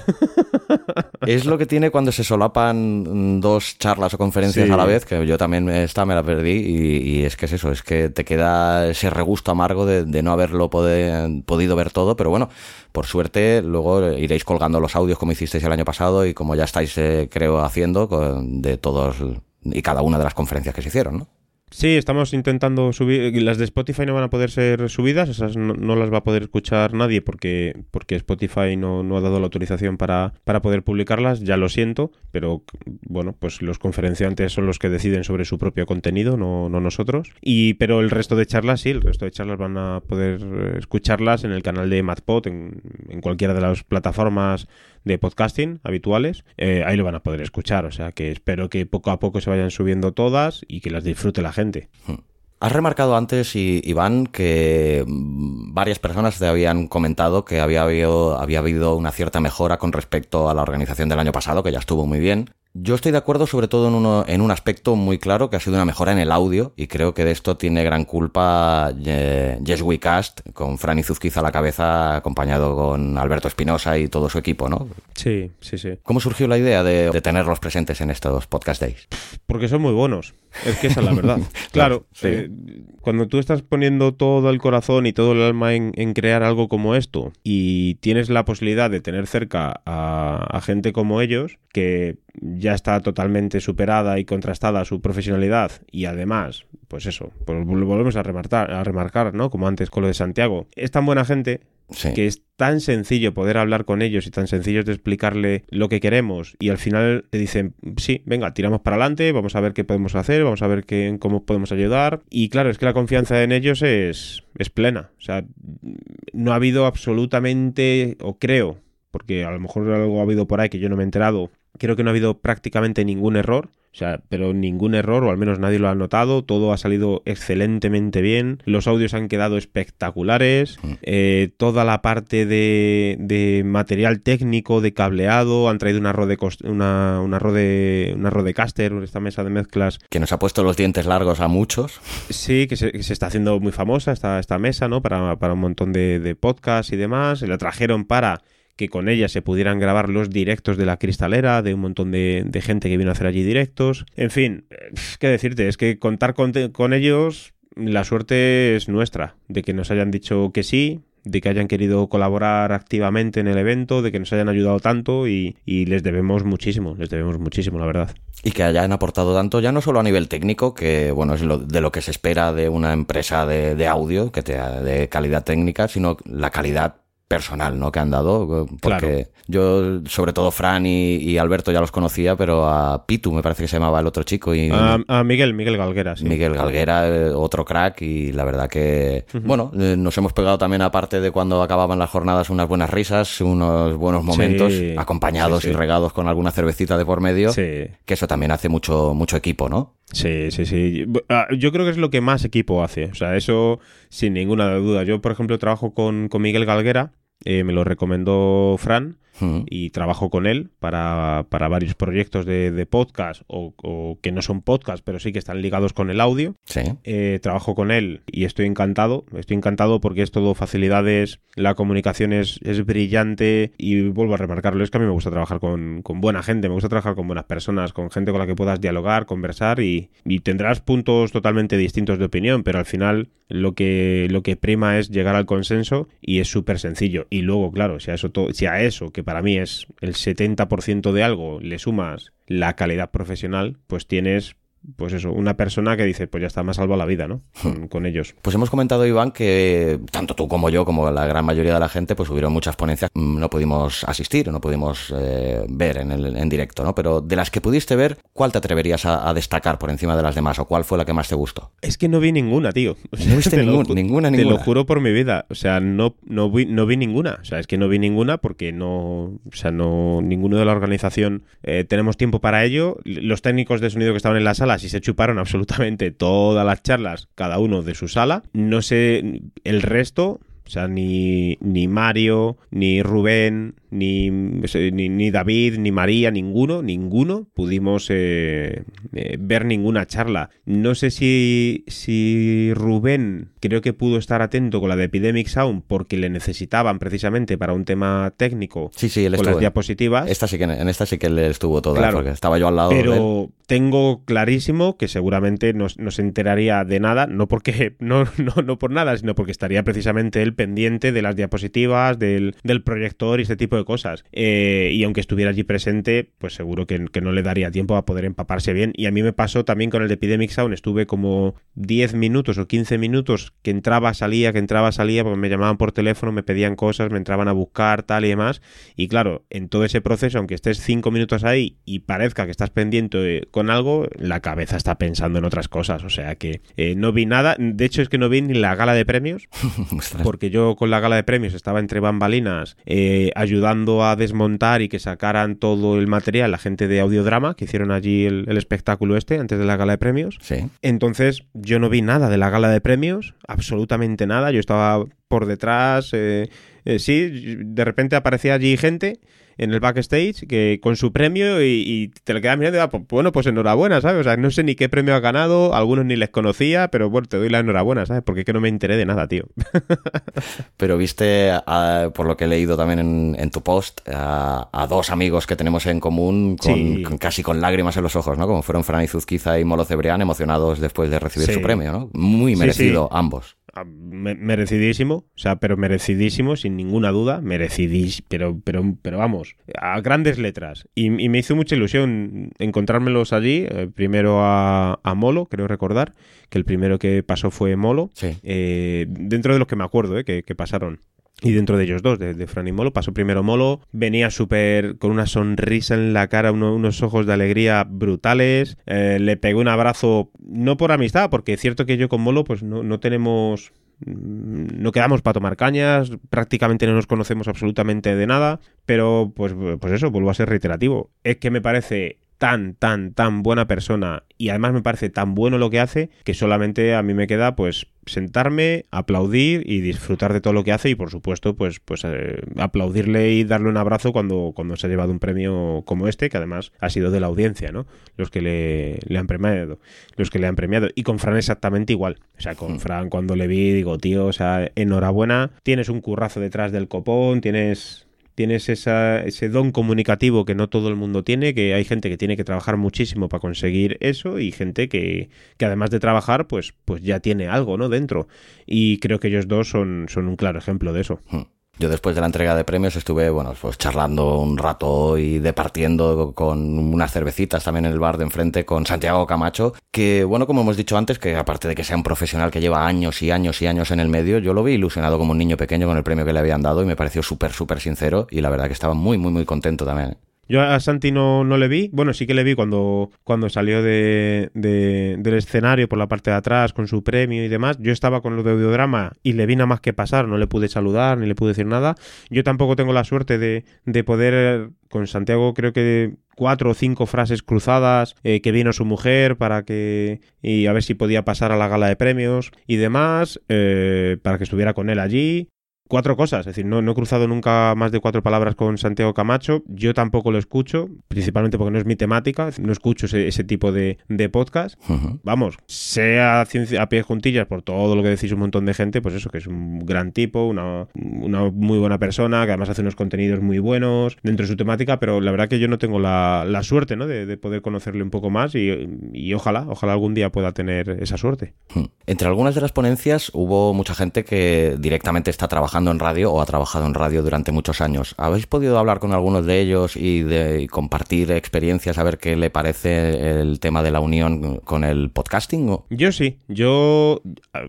Es lo que tiene cuando se solapan dos charlas o conferencias a la vez, que yo también esta me la perdí, y, es que es eso, es que te queda ese regusto amargo de, no haberlo podido ver todo, pero bueno, por suerte luego iréis colgando los audios como hicisteis el año pasado y como ya estáis, eh, creo, haciendo de todos y cada una de las conferencias que se hicieron, ¿no? Sí, estamos intentando subir. Las de Spotify no van a poder ser subidas, esas no, las va a poder escuchar nadie porque, porque Spotify no, ha dado la autorización para, para, poder publicarlas, ya lo siento, pero bueno, pues los conferenciantes son los que deciden sobre su propio contenido, no, no nosotros. Y, pero el resto de charlas, sí, el resto de charlas van a poder escucharlas en el canal de MadPod, en, en cualquiera de las plataformas de podcasting habituales, eh, ahí lo van a poder escuchar. O sea que espero que poco a poco se vayan subiendo todas y que las disfrute la gente. Hmm. Has remarcado antes, Iván, que mm, varias personas te habían comentado que había habido, había habido una cierta mejora con respecto a la organización del año pasado, que ya estuvo muy bien. Yo estoy de acuerdo sobre todo en, uno, en un aspecto muy claro que ha sido una mejora en el audio y creo que de esto tiene gran culpa eh, Yes We Cast con Franny Zuzquiza a la cabeza acompañado con Alberto Espinosa y todo su equipo, ¿no? Sí, sí, sí. ¿Cómo surgió la idea de, tenerlos presentes en estos podcast days? Porque son muy buenos. Es que esa es la verdad. claro, eh, cuando tú estás poniendo todo el corazón y todo el alma en, crear algo como esto y tienes la posibilidad de tener cerca a gente como ellos que ya está totalmente superada y contrastada su profesionalidad y además, pues eso, pues lo volvemos a remarcar, a remarcar, ¿no? Como antes con lo de Santiago. Es tan buena gente que es tan sencillo poder hablar con ellos y tan sencillo de explicarle lo que queremos y al final te dicen, sí, venga, tiramos para adelante, vamos a ver qué podemos hacer, vamos a ver qué, cómo podemos ayudar y claro, es que la confianza en ellos es, es plena. O sea, no ha habido absolutamente, o creo, porque a lo mejor algo ha habido por ahí que yo no me he enterado, creo que no ha habido prácticamente ningún error sea, pero ningún error, o al menos nadie lo ha notado. Todo ha salido excelentemente bien. Los audios han quedado espectaculares. Mm. Eh, toda la parte de, de material técnico, de cableado, han traído una Rode, una, una Rode, una Rodecaster, esta mesa de mezclas Que nos ha puesto los dientes largos a muchos. Sí, que se, que se está haciendo muy famosa esta, esta mesa, ¿no? Para, para un montón de, de podcasts y demás. La trajeron para que con ella se pudieran grabar los directos de la cristalera, de un montón de, gente que vino a hacer allí directos. En fin, eh, qué decirte, es que contar con, ellos, la suerte es nuestra, de que nos hayan dicho que sí, de que hayan querido colaborar activamente en el evento, de que nos hayan ayudado tanto y, les debemos muchísimo, les debemos muchísimo, la verdad. Y que hayan aportado tanto, ya no solo a nivel técnico, que bueno, es lo, de lo que se espera de una empresa de, de audio, que te, de calidad técnica, sino la calidad personal, ¿no? Que han dado, eh, porque yo, sobre todo Fran y, y Alberto ya los conocía, pero a Pitu me parece que se llamaba el otro chico y A, a Miguel, Miguel Galguera, sí. Miguel Galguera, eh, otro crack y la verdad que, bueno, eh, nos hemos pegado también aparte de cuando acababan las jornadas unas buenas risas, unos buenos momentos, Sí, acompañados sí, sí. y regados con alguna cervecita de por medio, Sí. que eso también hace mucho, mucho equipo, ¿no? Sí, sí, sí. Ah, Yo creo que es lo que más equipo hace. O sea, eso sin ninguna duda. Yo, por ejemplo, trabajo con, con Miguel Galguera. eh, me lo recomendó Fran Y trabajo con él para, para varios proyectos de, de podcast o, o que no son podcast, pero sí que están ligados con el audio. Sí. Eh, trabajo con él y estoy encantado. Estoy encantado porque es todo facilidades, la comunicación es, es brillante y vuelvo a remarcarlo, es que a mí me gusta trabajar con, con buena gente, me gusta trabajar con buenas personas, con gente con la que puedas dialogar, conversar y, y tendrás puntos totalmente distintos de opinión, pero al final lo que, lo que prima es llegar al consenso y es súper sencillo. Y luego, claro, si a eso, si a eso, que para mí es el 70% de algo, le sumas la calidad profesional, pues tienes pues eso, una persona que dice, pues ya está, me ha salvado la vida, ¿no? Con, con ellos. Pues hemos comentado, Iván, que tanto tú como yo, como la gran mayoría de la gente, pues hubieron muchas ponencias, mm, no pudimos asistir, no pudimos eh, ver en, el, en directo, ¿no? Pero de las que pudiste ver, ¿cuál te atreverías a, a destacar por encima de las demás o cuál fue la que más te gustó? Es que no vi ninguna, tío. O sea, No viste lo ningún- ju- ninguna, Te ninguna. lo juro por mi vida. O sea, no, no, vi, no vi ninguna. O sea, es que no vi ninguna porque no. O sea, no. Ninguno de la organización eh, tenemos tiempo para ello. Los técnicos de sonido que estaban en la sala sí se chuparon absolutamente todas las charlas, cada uno de su sala. No sé el resto. O sea, ni, ni Mario, ni Rubén, ni, ni, ni David, ni María, ninguno, ninguno pudimos eh, eh, ver ninguna charla. No sé si, si Rubén creo que pudo estar atento con la de Epidemic Sound porque le necesitaban precisamente para un tema técnico Sí, sí, él con estuvo. las diapositivas. Esta sí que, en esta sí que él estuvo toda, Claro. porque estaba yo al lado de él. Tengo clarísimo que seguramente no, se enteraría de nada, no porque no, no, no por nada, sino porque estaría precisamente él pendiente de las diapositivas, del, proyector y este tipo de cosas. Eh, y aunque estuviera allí presente, pues seguro que, que no le daría tiempo a poder empaparse bien. Y a mí me pasó también con el de Epidemic Sound, estuve como 10 minutos o 15 minutos que entraba, salía, que entraba, salía, porque me llamaban por teléfono, me pedían cosas, me entraban a buscar, tal y demás. Y claro, en todo ese proceso, aunque estés 5 minutos ahí y parezca que estás pendiente eh, con algo, la cabeza está pensando en otras cosas. O sea que eh, no vi nada. De hecho, es que no vi ni la gala de premios, porque yo con la gala de premios estaba entre bambalinas eh, ayudando a desmontar y que sacaran todo el material la gente de Audiodrama, que hicieron allí el, el espectáculo este antes de la gala de premios. Sí. Entonces yo no vi nada de la gala de premios, absolutamente nada. Yo estaba por detrás, eh, eh, sí, de repente aparecía allí gente en el backstage que con su premio y, y te lo quedas mirando y ah, pues, bueno, pues enhorabuena, ¿sabes? O sea, no sé ni qué premio ha ganado, algunos ni les conocía, pero bueno, te doy la enhorabuena, ¿sabes? Porque es que no me enteré de nada, tío. Pero viste, por lo que he leído también en, en tu post, a, a dos amigos que tenemos en común con, Sí. con- casi con lágrimas en los ojos, ¿no? Como fueron Fran Izuzquiza y Molo Cebrián, emocionados después de recibir Sí. su premio, ¿no? Muy Sí, merecido ambos. Ah, me- merecidísimo, o sea, pero merecidísimo, sin ninguna duda, merecidísimo, pero, pero, pero vamos, a grandes letras. Y, y me hizo mucha ilusión encontrármelos allí, eh, primero a, a Molo, creo recordar, que el primero que pasó fue Molo, Sí. eh, dentro de los que me acuerdo, eh, que, que pasaron. Y dentro de ellos dos, de, de Fran y Molo, pasó primero Molo, venía súper con una sonrisa en la cara, uno- unos ojos de alegría brutales, eh, le pegué un abrazo, no por amistad, porque es cierto que yo con Molo pues no, no tenemos... mm, No quedamos para tomar cañas, prácticamente no nos conocemos absolutamente de nada, pero pues, pues eso, vuelvo a ser reiterativo. Es que me parece tan, tan, tan buena persona y además me parece tan bueno lo que hace que solamente a mí me queda pues sentarme, aplaudir y disfrutar de todo lo que hace y por supuesto pues, pues eh, aplaudirle y darle un abrazo cuando, cuando se ha llevado un premio como este que además ha sido de la audiencia, ¿no? Los que le, le han premiado, los que le han premiado y con Fran exactamente igual, o sea, con hmm. Fran cuando le vi digo, tío, o sea, enhorabuena, tienes un currazo detrás del copón, tienes tienes ese don comunicativo que no todo el mundo tiene, que hay gente que tiene que trabajar muchísimo para conseguir eso y gente que, que además de trabajar, pues, pues ya tiene algo, ¿no? Dentro. Y creo que ellos dos son, son un claro ejemplo de eso. Hmm. Yo después de la entrega de premios estuve, bueno, pues charlando un rato y departiendo con unas cervecitas también en el bar de enfrente con Santiago Camacho, que bueno, como hemos dicho antes, que aparte de que sea un profesional que lleva años y años y años en el medio, yo lo vi ilusionado como un niño pequeño con el premio que le habían dado y me pareció súper, súper sincero y la verdad que estaba muy, muy, muy contento también. Yo a Santi no, no, le vi, bueno, sí que le vi cuando, cuando salió de, del escenario por la parte de atrás con su premio y demás. Yo estaba con lo de audiodrama y le vi nada más que pasar, no le pude saludar ni le pude decir nada. Yo tampoco tengo la suerte de, de poder, con Santiago creo que cuatro o cinco frases cruzadas, eh, que vino su mujer para que, y a ver si podía pasar a la gala de premios y demás, eh, para que estuviera con él allí cuatro cosas. Es decir, no, no, he cruzado nunca más de cuatro palabras con Santiago Camacho. Yo tampoco lo escucho, principalmente porque no es mi temática. No escucho ese, tipo de, podcast. Vamos, sea a pie juntillas por todo lo que decís un montón de gente, pues eso, que es un gran tipo, una, muy buena persona, que además hace unos contenidos muy buenos dentro de su temática, pero la verdad que yo no tengo la, suerte ¿no? De, poder conocerle un poco más y, ojalá, ojalá algún día pueda tener esa suerte. Entre algunas de las ponencias hubo mucha gente que directamente está trabajando en radio o ha trabajado en radio durante muchos años. ¿Habéis podido hablar con algunos de ellos y, de, compartir experiencias, a ver qué le parece el tema de la unión con el podcasting? Yo sí, yo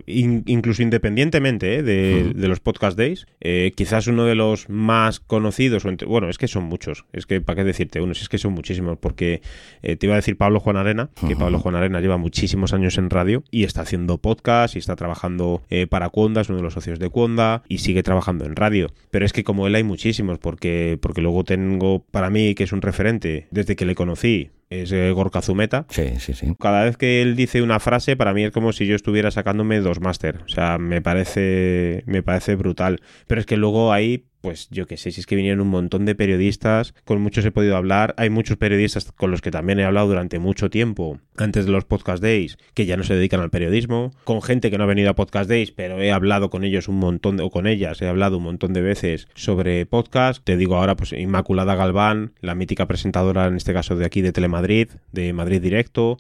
incluso independientemente ¿eh? de, los podcast days, eh, quizás uno de los más conocidos, bueno, es que son muchos, es que para qué decirte uno, es que son muchísimos, porque eh, te iba a decir Pablo Juan Arena, que Pablo Juan Arena lleva muchísimos años en radio y está haciendo podcast y está trabajando para Cuonda, es uno de los socios de Cuonda y sigue trabajando en radio. Pero es que como él hay muchísimos, porque, porque luego tengo para mí que es un referente desde que le conocí, es eh, Gorka Zumeta. Sí, sí, sí. Cada vez que él dice una frase, para mí es como si yo estuviera sacándome dos máster. O sea, me parece, me parece brutal. Pero es que luego hay pues yo qué sé, si es que vinieron un montón de periodistas, con muchos he podido hablar, hay muchos periodistas con los que también he hablado durante mucho tiempo, antes de los podcast days, que ya no se dedican al periodismo, con gente que no ha venido a podcast days, pero he hablado con ellos un montón, de, o con ellas, he hablado un montón de veces sobre podcast, te digo ahora pues Inmaculada Galván, la mítica presentadora en este caso de aquí de Telemadrid, de Madrid Directo,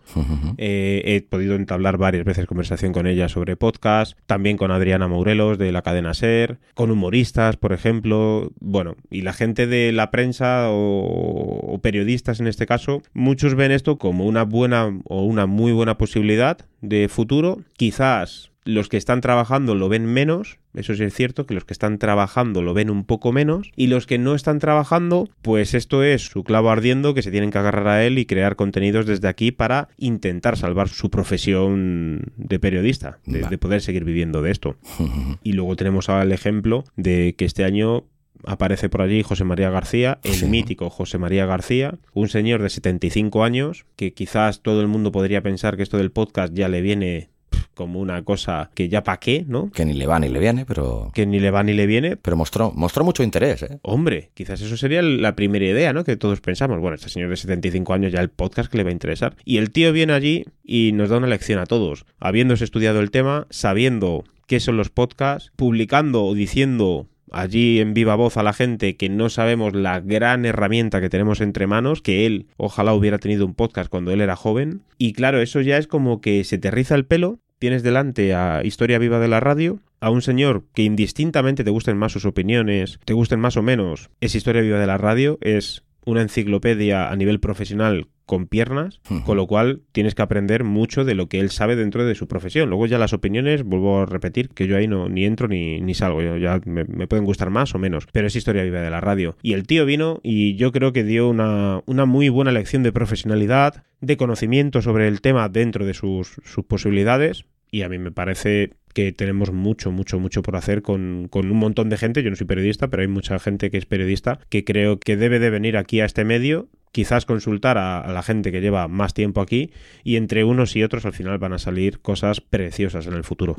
eh, he podido entablar varias veces conversación con ella sobre podcast, también con Adriana Mourelos de la cadena SER, con humoristas, por ejemplo, bueno, y la gente de la prensa o, periodistas en este caso, muchos ven esto como una buena o una muy buena posibilidad de futuro. Quizás los que están trabajando lo ven menos, eso sí es cierto, que los que están trabajando lo ven un poco menos, y los que no están trabajando, pues esto es su clavo ardiendo que se tienen que agarrar a él y crear contenidos desde aquí para intentar salvar su profesión de periodista, de, poder seguir viviendo de esto. y luego tenemos el ejemplo de que este año aparece por allí José María García, el mítico José María García, un señor de 75 años, que quizás todo el mundo podría pensar que esto del podcast ya le viene como una cosa que ya pa' qué, ¿no? Que ni le va ni le viene, pero... Que ni le va ni le viene. Pero mostró, mostró mucho interés, ¿eh? Hombre, quizás eso sería la primera idea, ¿no? Que todos pensamos, bueno, este señor de 75 años ya el podcast que le va a interesar. Y el tío viene allí y nos da una lección a todos, habiéndose estudiado el tema, sabiendo qué son los podcasts, publicando o diciendo allí en viva voz a la gente que no sabemos la gran herramienta que tenemos entre manos, que él ojalá hubiera tenido un podcast cuando él era joven. Y claro, eso ya es como que se te riza el pelo tienes delante a Historia Viva de la Radio, a un señor que indistintamente te gusten más sus opiniones, te gusten más o menos, es Historia Viva de la Radio, es una enciclopedia a nivel profesional con piernas, con lo cual tienes que aprender mucho de lo que él sabe dentro de su profesión. Luego ya las opiniones, vuelvo a repetir que yo ahí no ni entro ni, ni salgo, ya me, pueden gustar más o menos, pero es historia viva de la radio. Y el tío vino y yo creo que dio una, una muy buena lección de profesionalidad, de conocimiento sobre el tema dentro de sus, sus posibilidades, y a mí me parece que tenemos mucho, mucho, mucho por hacer con, con, un montón de gente. Yo no soy periodista, pero hay mucha gente que es periodista que creo que debe de venir aquí a este medio quizás consultar a, la gente que lleva más tiempo aquí y entre unos y otros al final van a salir cosas preciosas en el futuro.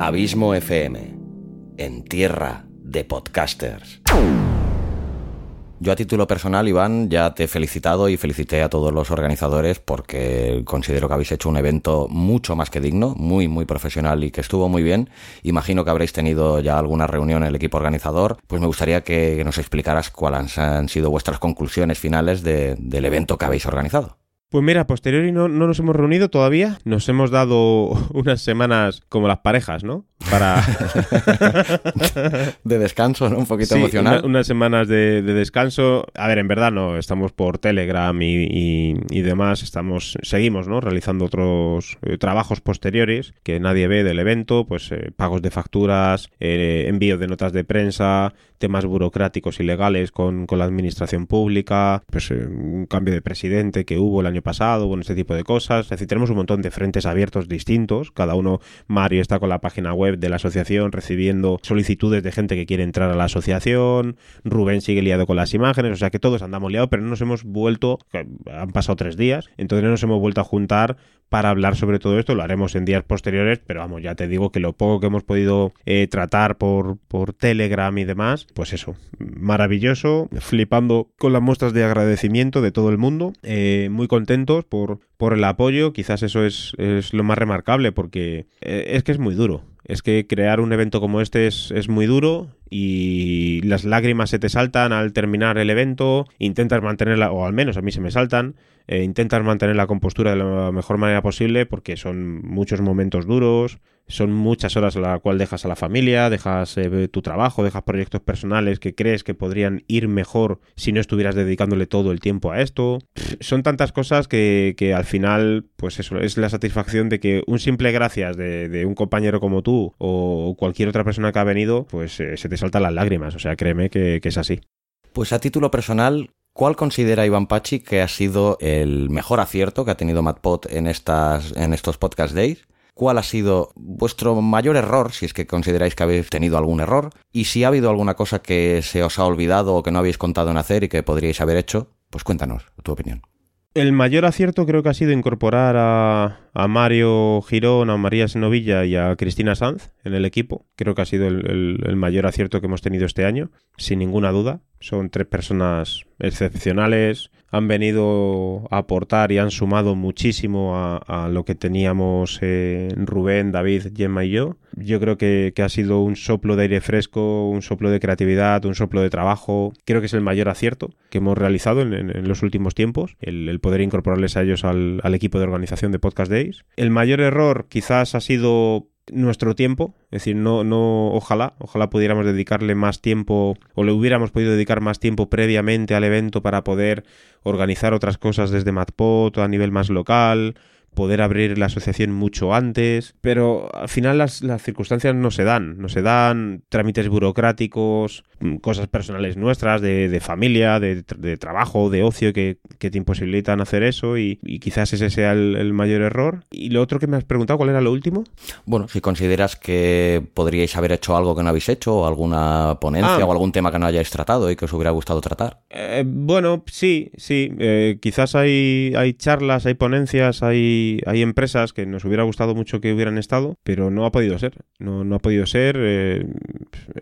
Abismo FM, en tierra de podcasters. Yo a título personal, Iván, ya te he felicitado y felicité a todos los organizadores porque considero que habéis hecho un evento mucho más que digno, muy, muy profesional y que estuvo muy bien. Imagino que habréis tenido ya alguna reunión en el equipo organizador. Pues me gustaría que nos explicaras cuáles han sido vuestras conclusiones finales del evento que habéis organizado. Pues mira, posteriori no, no nos hemos reunido todavía. Nos hemos dado unas semanas como las parejas, ¿no? Para. de descanso, ¿no? Un poquito emocional. unas semanas de, descanso. A ver, en verdad no. Estamos por Telegram y, demás. Estamos, seguimos, ¿no? Realizando otros eh, trabajos posteriores que nadie ve del evento. Pues eh, pagos de facturas, eh, envío de notas de prensa, temas burocráticos y legales con, con la administración pública, pues un cambio de presidente que hubo el año pasado, bueno, este tipo de cosas. Es decir, tenemos un montón de frentes abiertos distintos. Cada uno, Mario está con la página web de la asociación recibiendo solicitudes de gente que quiere entrar a la asociación. Rubén sigue liado con las imágenes, o sea que todos andamos liados, pero no nos hemos vuelto, han pasado tres días, entonces no nos hemos vuelto a juntar para hablar sobre todo esto. Lo haremos en días posteriores, pero vamos, ya te digo que lo poco que hemos podido eh, tratar por, por Telegram y demás, pues eso, maravilloso, flipando con las muestras de agradecimiento de todo el mundo, eh, muy contento por, por el apoyo. Quizás eso es, es lo más remarcable porque eh, es que es muy duro. Es que crear un evento como este es, es, muy duro y las lágrimas se te saltan al terminar el evento, intentas mantenerla, o al menos a mí se me saltan, eh, intentas mantener la compostura de la mejor manera posible porque son muchos momentos duros, son muchas horas a la cual dejas a la familia, dejas eh, tu trabajo, dejas proyectos personales que crees que podrían ir mejor si no estuvieras dedicándole todo el tiempo a esto. Son tantas cosas que, que al final, pues eso, es la satisfacción de que un simple gracias de, un compañero como tú o cualquier otra persona que ha venido, pues eh, se te saltan las lágrimas. O sea, créeme que, que es así. Pues a título personal, ¿Cuál considera Iván Pachi que ha sido el mejor acierto que ha tenido MatPod en, estas, en estos podcast days? Cuál ha sido vuestro mayor error, si es que consideráis que habéis tenido algún error, y si ha habido alguna cosa que se os ha olvidado o que no habéis contado en hacer y que podríais haber hecho, pues cuéntanos tu opinión. El mayor acierto creo que ha sido incorporar a, Mario Girón, a María Senovilla y a Cristina Sanz en el equipo. Creo que ha sido el, mayor acierto que hemos tenido este año, sin ninguna duda. Son tres personas excepcionales, han venido a aportar y han sumado muchísimo a, lo que teníamos eh, Rubén, David, Gemma y yo. Yo creo que, ha sido un soplo de aire fresco, un soplo de creatividad, un soplo de trabajo. Creo que es el mayor acierto que hemos realizado en, los últimos tiempos, el, poder incorporarles a ellos al, al equipo de organización de Podcast Days. El mayor error quizás ha sido nuestro tiempo, es decir, no, no, ojalá, ojalá pudiéramos dedicarle más tiempo o le hubiéramos podido dedicar más tiempo previamente al evento para poder organizar otras cosas desde Matpot a nivel más local, poder abrir la asociación mucho antes, pero al final las, circunstancias no se dan, no se dan trámites burocráticos, mm, cosas personales nuestras, de, familia, de, trabajo, de ocio, que, te imposibilitan hacer eso y, quizás ese sea el, mayor error. Y lo otro que me has preguntado, ¿cuál era lo último? Bueno, si consideras que podríais haber hecho algo que no habéis hecho, o alguna ponencia ah. o algún tema que no hayáis tratado y que os hubiera gustado tratar. Eh, bueno, sí, sí, eh, quizás hay, hay charlas, hay ponencias, hay hay, empresas que nos hubiera gustado mucho que hubieran estado, pero no ha podido ser. No, no ha podido ser. Eh,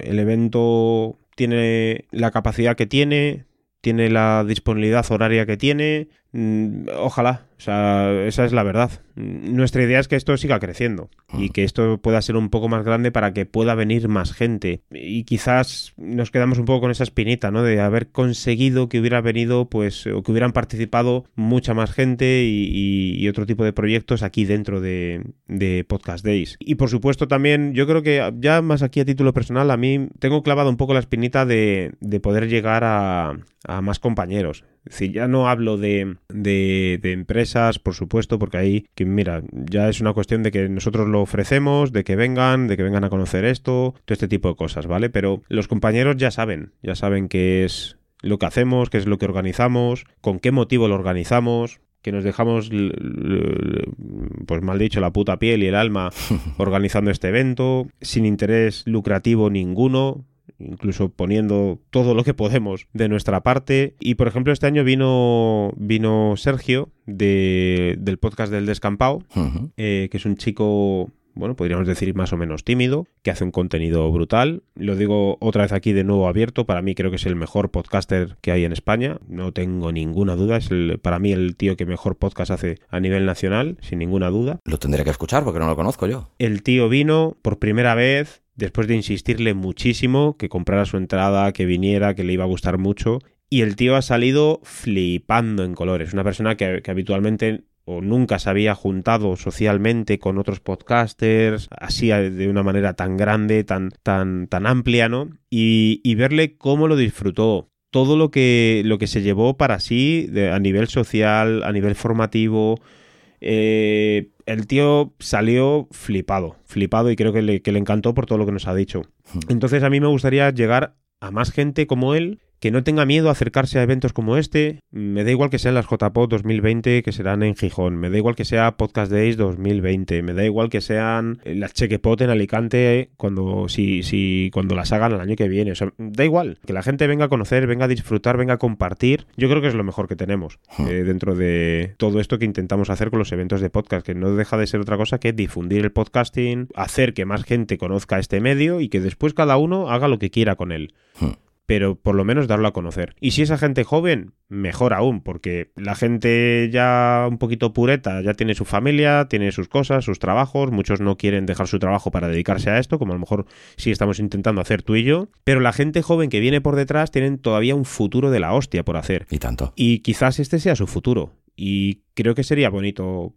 el evento tiene la capacidad que tiene, tiene la disponibilidad horaria que tiene. Mm, ojalá, o sea, esa es la verdad. Nuestra idea es que esto siga creciendo y ah. que esto pueda ser un poco más grande para que pueda venir más gente. Y quizás nos quedamos un poco con esa espinita, ¿no? De haber conseguido que hubiera venido, pues, o que hubieran participado mucha más gente y, otro tipo de proyectos aquí dentro de, Podcast Days. Y por supuesto también, yo creo que ya más aquí a título personal, a mí tengo clavado un poco la espinita de, poder llegar a, más compañeros. Si ya no hablo de, de, de empresas, por supuesto, porque ahí, que mira, ya es una cuestión de que nosotros lo ofrecemos, de que vengan, de que vengan a conocer esto, todo este tipo de cosas, ¿vale? Pero los compañeros ya saben, ya saben qué es lo que hacemos, qué es lo que organizamos, con qué motivo lo organizamos, que nos dejamos, pues mal dicho, la puta piel y el alma organizando este evento, sin interés lucrativo ninguno, incluso poniendo todo lo que podemos de nuestra parte. Y por ejemplo, este año vino, vino Sergio de, del podcast del Descampado, eh, que es un chico bueno, podríamos decir más o menos tímido, que hace un contenido brutal. Lo digo otra vez aquí de nuevo abierto, para mí creo que es el mejor podcaster que hay en España, no tengo ninguna duda, es el, para mí el tío que mejor podcast hace a nivel nacional, sin ninguna duda. Lo tendré que escuchar porque no lo conozco yo. El tío vino por primera vez, después de insistirle muchísimo que comprara su entrada, que viniera, que le iba a gustar mucho. Y el tío ha salido flipando en colores. Una persona que, habitualmente o nunca se había juntado socialmente con otros podcasters, así de una manera tan grande, tan, tan, tan amplia, ¿no? Y, verle cómo lo disfrutó. Todo lo que, lo que se llevó para sí a nivel social, a nivel formativo. Eh, el tío salió flipado, flipado y creo que le, que le encantó por todo lo que nos ha dicho. Hmm. Entonces a mí me gustaría llegar a más gente como él que no tenga miedo a acercarse a eventos como este. Me da igual que sean las JPod 2020 que serán en Gijón, me da igual que sea Podcast Days 2020, me da igual que sean las Chequepot en Alicante cuando si, si cuando las hagan el año que viene, o sea, da igual, que la gente venga a conocer, venga a disfrutar, venga a compartir. Yo creo que es lo mejor que tenemos hmm. eh, dentro de todo esto que intentamos hacer con los eventos de podcast, que no deja de ser otra cosa que difundir el podcasting, hacer que más gente conozca este medio y que después cada uno haga lo que quiera con él. Pero por lo menos darlo a conocer. Y si esa gente joven, mejor aún, porque la gente ya un poquito pureta ya tiene su familia, tiene sus cosas, sus trabajos, muchos no quieren dejar su trabajo para dedicarse a esto, como a lo mejor sí estamos intentando hacer tú y yo, pero la gente joven que viene por detrás tienen todavía un futuro de la hostia por hacer. Y tanto. Y quizás este sea su futuro. Y creo que sería bonito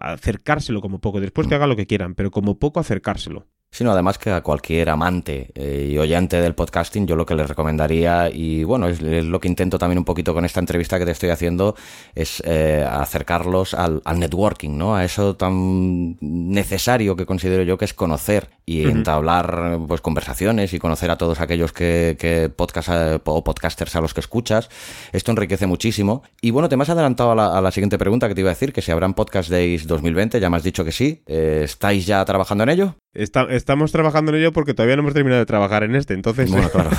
acercárselo como poco, después que haga lo que quieran, pero como poco acercárselo sino además que a cualquier amante eh, y oyente del podcasting yo lo que les recomendaría y bueno es, lo que intento también un poquito con esta entrevista que te estoy haciendo es eh, acercarlos al, networking no a eso tan necesario que considero yo que es conocer y entablar pues conversaciones y conocer a todos aquellos que, que podcast eh, o podcasters a los que escuchas esto enriquece muchísimo y bueno te me has adelantado a la, siguiente pregunta que te iba a decir que si habrán podcast days 2020 ya me has dicho que sí estáis ya trabajando en ello estamos trabajando en ello porque todavía no hemos terminado de trabajar en este, entonces... Bueno, claro.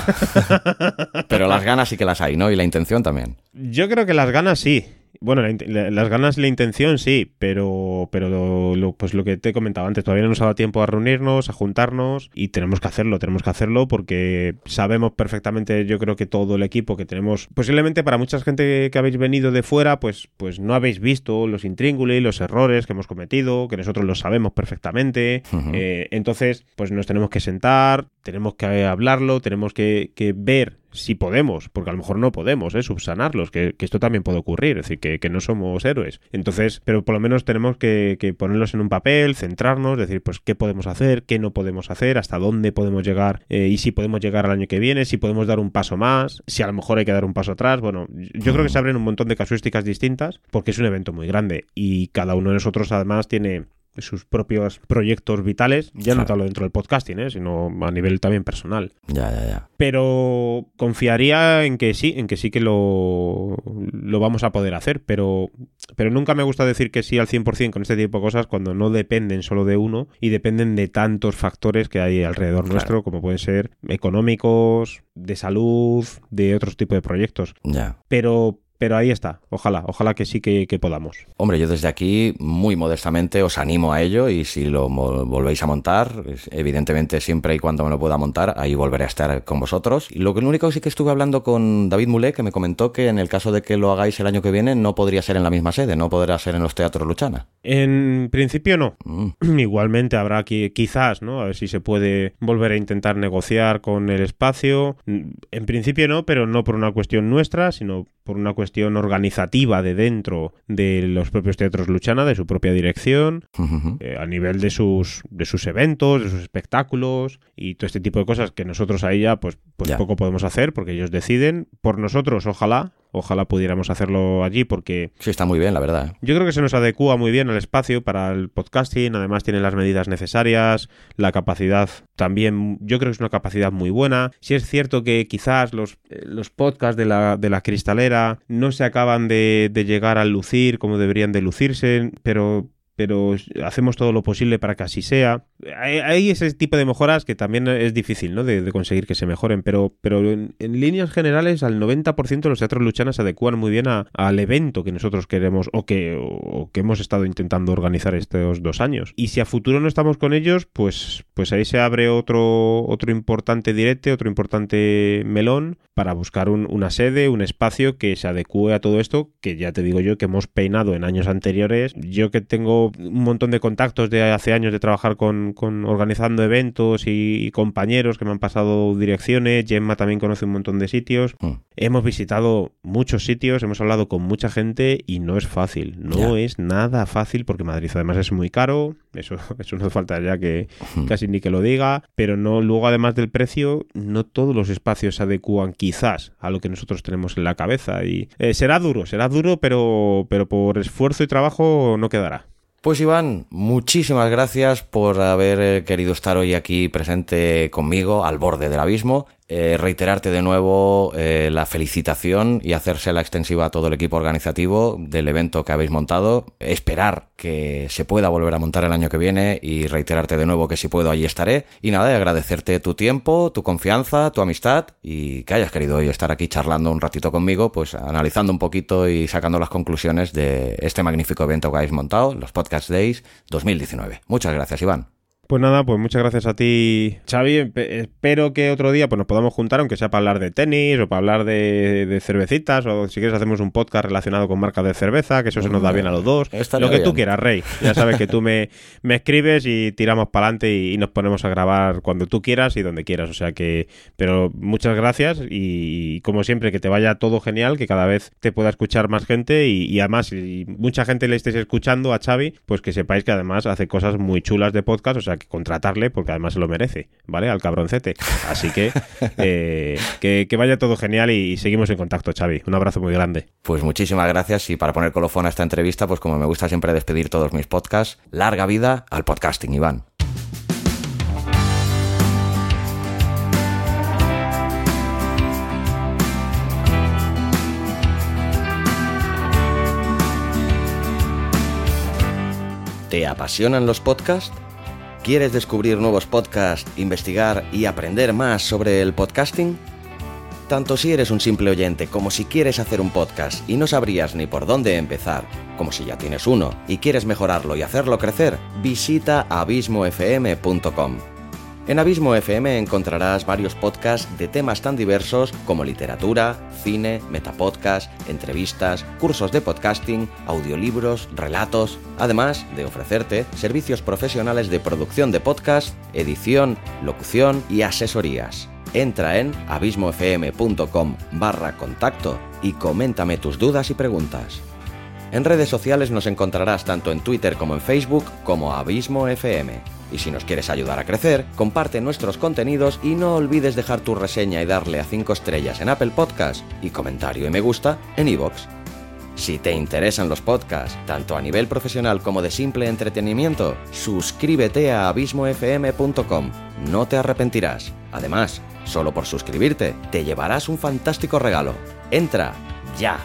Pero las ganas sí que las hay, ¿no? Y la intención también. Yo creo que las ganas sí. Bueno, las ganas y la intención sí, pero, pero lo, pues lo que te he comentado antes, todavía no nos ha dado tiempo a reunirnos, a juntarnos y tenemos que hacerlo, tenemos que hacerlo porque sabemos perfectamente, yo creo que todo el equipo que tenemos, posiblemente para mucha gente que habéis venido de fuera, pues, pues no habéis visto los intríngulis, los errores que hemos cometido, que nosotros los sabemos perfectamente. Eh, entonces, pues nos tenemos que sentar, tenemos que hablarlo, tenemos que, que ver si podemos, porque a lo mejor no podemos, ¿eh? subsanarlos, que, esto también puede ocurrir, es decir, que, no somos héroes. Entonces, pero por lo menos tenemos que, ponerlos en un papel, centrarnos, decir, pues, qué podemos hacer, qué no podemos hacer, hasta dónde podemos llegar eh, y si podemos llegar al año que viene, si podemos dar un paso más, si a lo mejor hay que dar un paso atrás. Bueno, yo creo que se abren un montón de casuísticas distintas porque es un evento muy grande y cada uno de nosotros además tiene sus propios proyectos vitales, ya no hablo dentro del podcasting, ¿eh? sino a nivel también personal. Ya, ya, ya. Pero confiaría en que sí, en que sí que lo, lo vamos a poder hacer, pero, pero nunca me gusta decir que sí al 100% con este tipo de cosas cuando no dependen solo de uno y dependen de tantos factores que hay alrededor nuestro, como pueden ser económicos, de salud, de otros tipos de proyectos. Ya. Pero pero ahí está, ojalá, ojalá que sí que, podamos. Hombre, yo desde aquí, muy modestamente, os animo a ello y si lo volvéis a montar, evidentemente siempre y cuando me lo pueda montar, ahí volveré a estar con vosotros. Y lo, que, lo único que sí que estuve hablando con David Mulé, que me comentó que en el caso de que lo hagáis el año que viene, no podría ser en la misma sede, no podrá ser en los teatros Luchana. En principio no. Mm. Igualmente habrá aquí, quizás, ¿no? A ver si se puede volver a intentar negociar con el espacio. En principio no, pero no por una cuestión nuestra, sino por una cuestión organizativa de dentro de los propios teatros Luchana, de su propia dirección, eh, a nivel de sus, de sus eventos, de sus espectáculos y todo este tipo de cosas que nosotros ahí ya pues, pues poco podemos hacer porque ellos deciden. Por nosotros, ojalá, Ojalá pudiéramos hacerlo allí porque... Sí, está muy bien, la verdad. Yo creo que se nos adecua muy bien al espacio para el podcasting, además tiene las medidas necesarias, la capacidad también, yo creo que es una capacidad muy buena. Si es cierto que quizás los, eh, los podcasts de la, de la cristalera no se acaban de, de llegar a lucir como deberían de lucirse, pero pero hacemos todo lo posible para que así sea. Hay, ese tipo de mejoras que también es difícil ¿no? de, conseguir que se mejoren, pero, pero en, líneas generales al 90% los teatros luchanas se adecuan muy bien al evento que nosotros queremos o que, o que hemos estado intentando organizar estos dos años. Y si a futuro no estamos con ellos, pues, pues ahí se abre otro, otro importante directo, otro importante melón para buscar una sede, un espacio que se adecue a todo esto, que ya te digo yo que hemos peinado en años anteriores. Yo que tengo un montón de contactos de hace años de trabajar con, organizando eventos y, compañeros que me han pasado direcciones. Gemma también conoce un montón de sitios. Mm. Hemos visitado muchos sitios, hemos hablado con mucha gente y no es fácil. No es nada fácil porque Madrid además es muy caro. Eso, eso no falta ya que mm. casi ni que lo diga. Pero no, luego además del precio, no todos los espacios se adecúan quizás a lo que nosotros tenemos en la cabeza. Y eh, será duro, será duro, pero, pero por esfuerzo y trabajo no quedará. Pues Iván, muchísimas gracias por haber eh, querido estar hoy aquí presente conmigo al borde del abismo. Eh, reiterarte de nuevo eh, la felicitación y hacérsela extensiva a todo el equipo organizativo del evento que habéis montado. Esperar que se pueda volver a montar el año que viene y reiterarte de nuevo que si puedo allí estaré. Y nada, agradecerte tu tiempo, tu confianza, tu amistad y que hayas querido hoy estar aquí charlando un ratito conmigo, pues analizando un poquito y sacando las conclusiones de este magnífico evento que habéis montado, los Podcast Days 2019. Muchas gracias, Iván. Pues nada, pues muchas gracias a ti, Xavi. Espero que otro día pues, nos podamos juntar, aunque sea para hablar de tenis o para hablar de, cervecitas, o si quieres hacemos un podcast relacionado con marcas de cerveza, que eso se nos da bien a los dos. Lo que tú quieras, Rey. Ya sabes que tú me, me escribes y tiramos para adelante y, nos ponemos a grabar cuando tú quieras y donde quieras. O sea que, pero muchas gracias y, como siempre que te vaya todo genial, que cada vez te pueda escuchar más gente y, además si mucha gente le estéis escuchando a Xavi, pues que sepáis que además hace cosas muy chulas de podcast, o sea que contratarle porque además se lo merece, ¿vale? Al cabroncete. Así que eh, que, vaya todo genial y, seguimos en contacto, Xavi. Un abrazo muy grande. Pues muchísimas gracias y para poner colofón a esta entrevista, pues como me gusta siempre despedir todos mis podcasts, larga vida al podcasting, Iván. ¿Te apasionan los podcasts? ¿Quieres descubrir nuevos podcasts, investigar y aprender más sobre el podcasting? Tanto si eres un simple oyente como si quieres hacer un podcast y no sabrías ni por dónde empezar, como si ya tienes uno y quieres mejorarlo y hacerlo crecer, visita abismofm.com. En Abismo FM encontrarás varios podcasts de temas tan diversos como literatura, cine, metapodcast, entrevistas, cursos de podcasting, audiolibros, relatos, además de ofrecerte servicios profesionales de producción de podcast, edición, locución y asesorías. Entra en abismofm.com barra contacto y coméntame tus dudas y preguntas. En redes sociales nos encontrarás tanto en Twitter como en Facebook como Abismo FM. Y si nos quieres ayudar a crecer, comparte nuestros contenidos y no olvides dejar tu reseña y darle a 5 estrellas en Apple Podcast y comentario y me gusta en iVoox. Si te interesan los podcasts, tanto a nivel profesional como de simple entretenimiento, suscríbete a abismofm.com. No te arrepentirás. Además, solo por suscribirte, te llevarás un fantástico regalo. Entra ya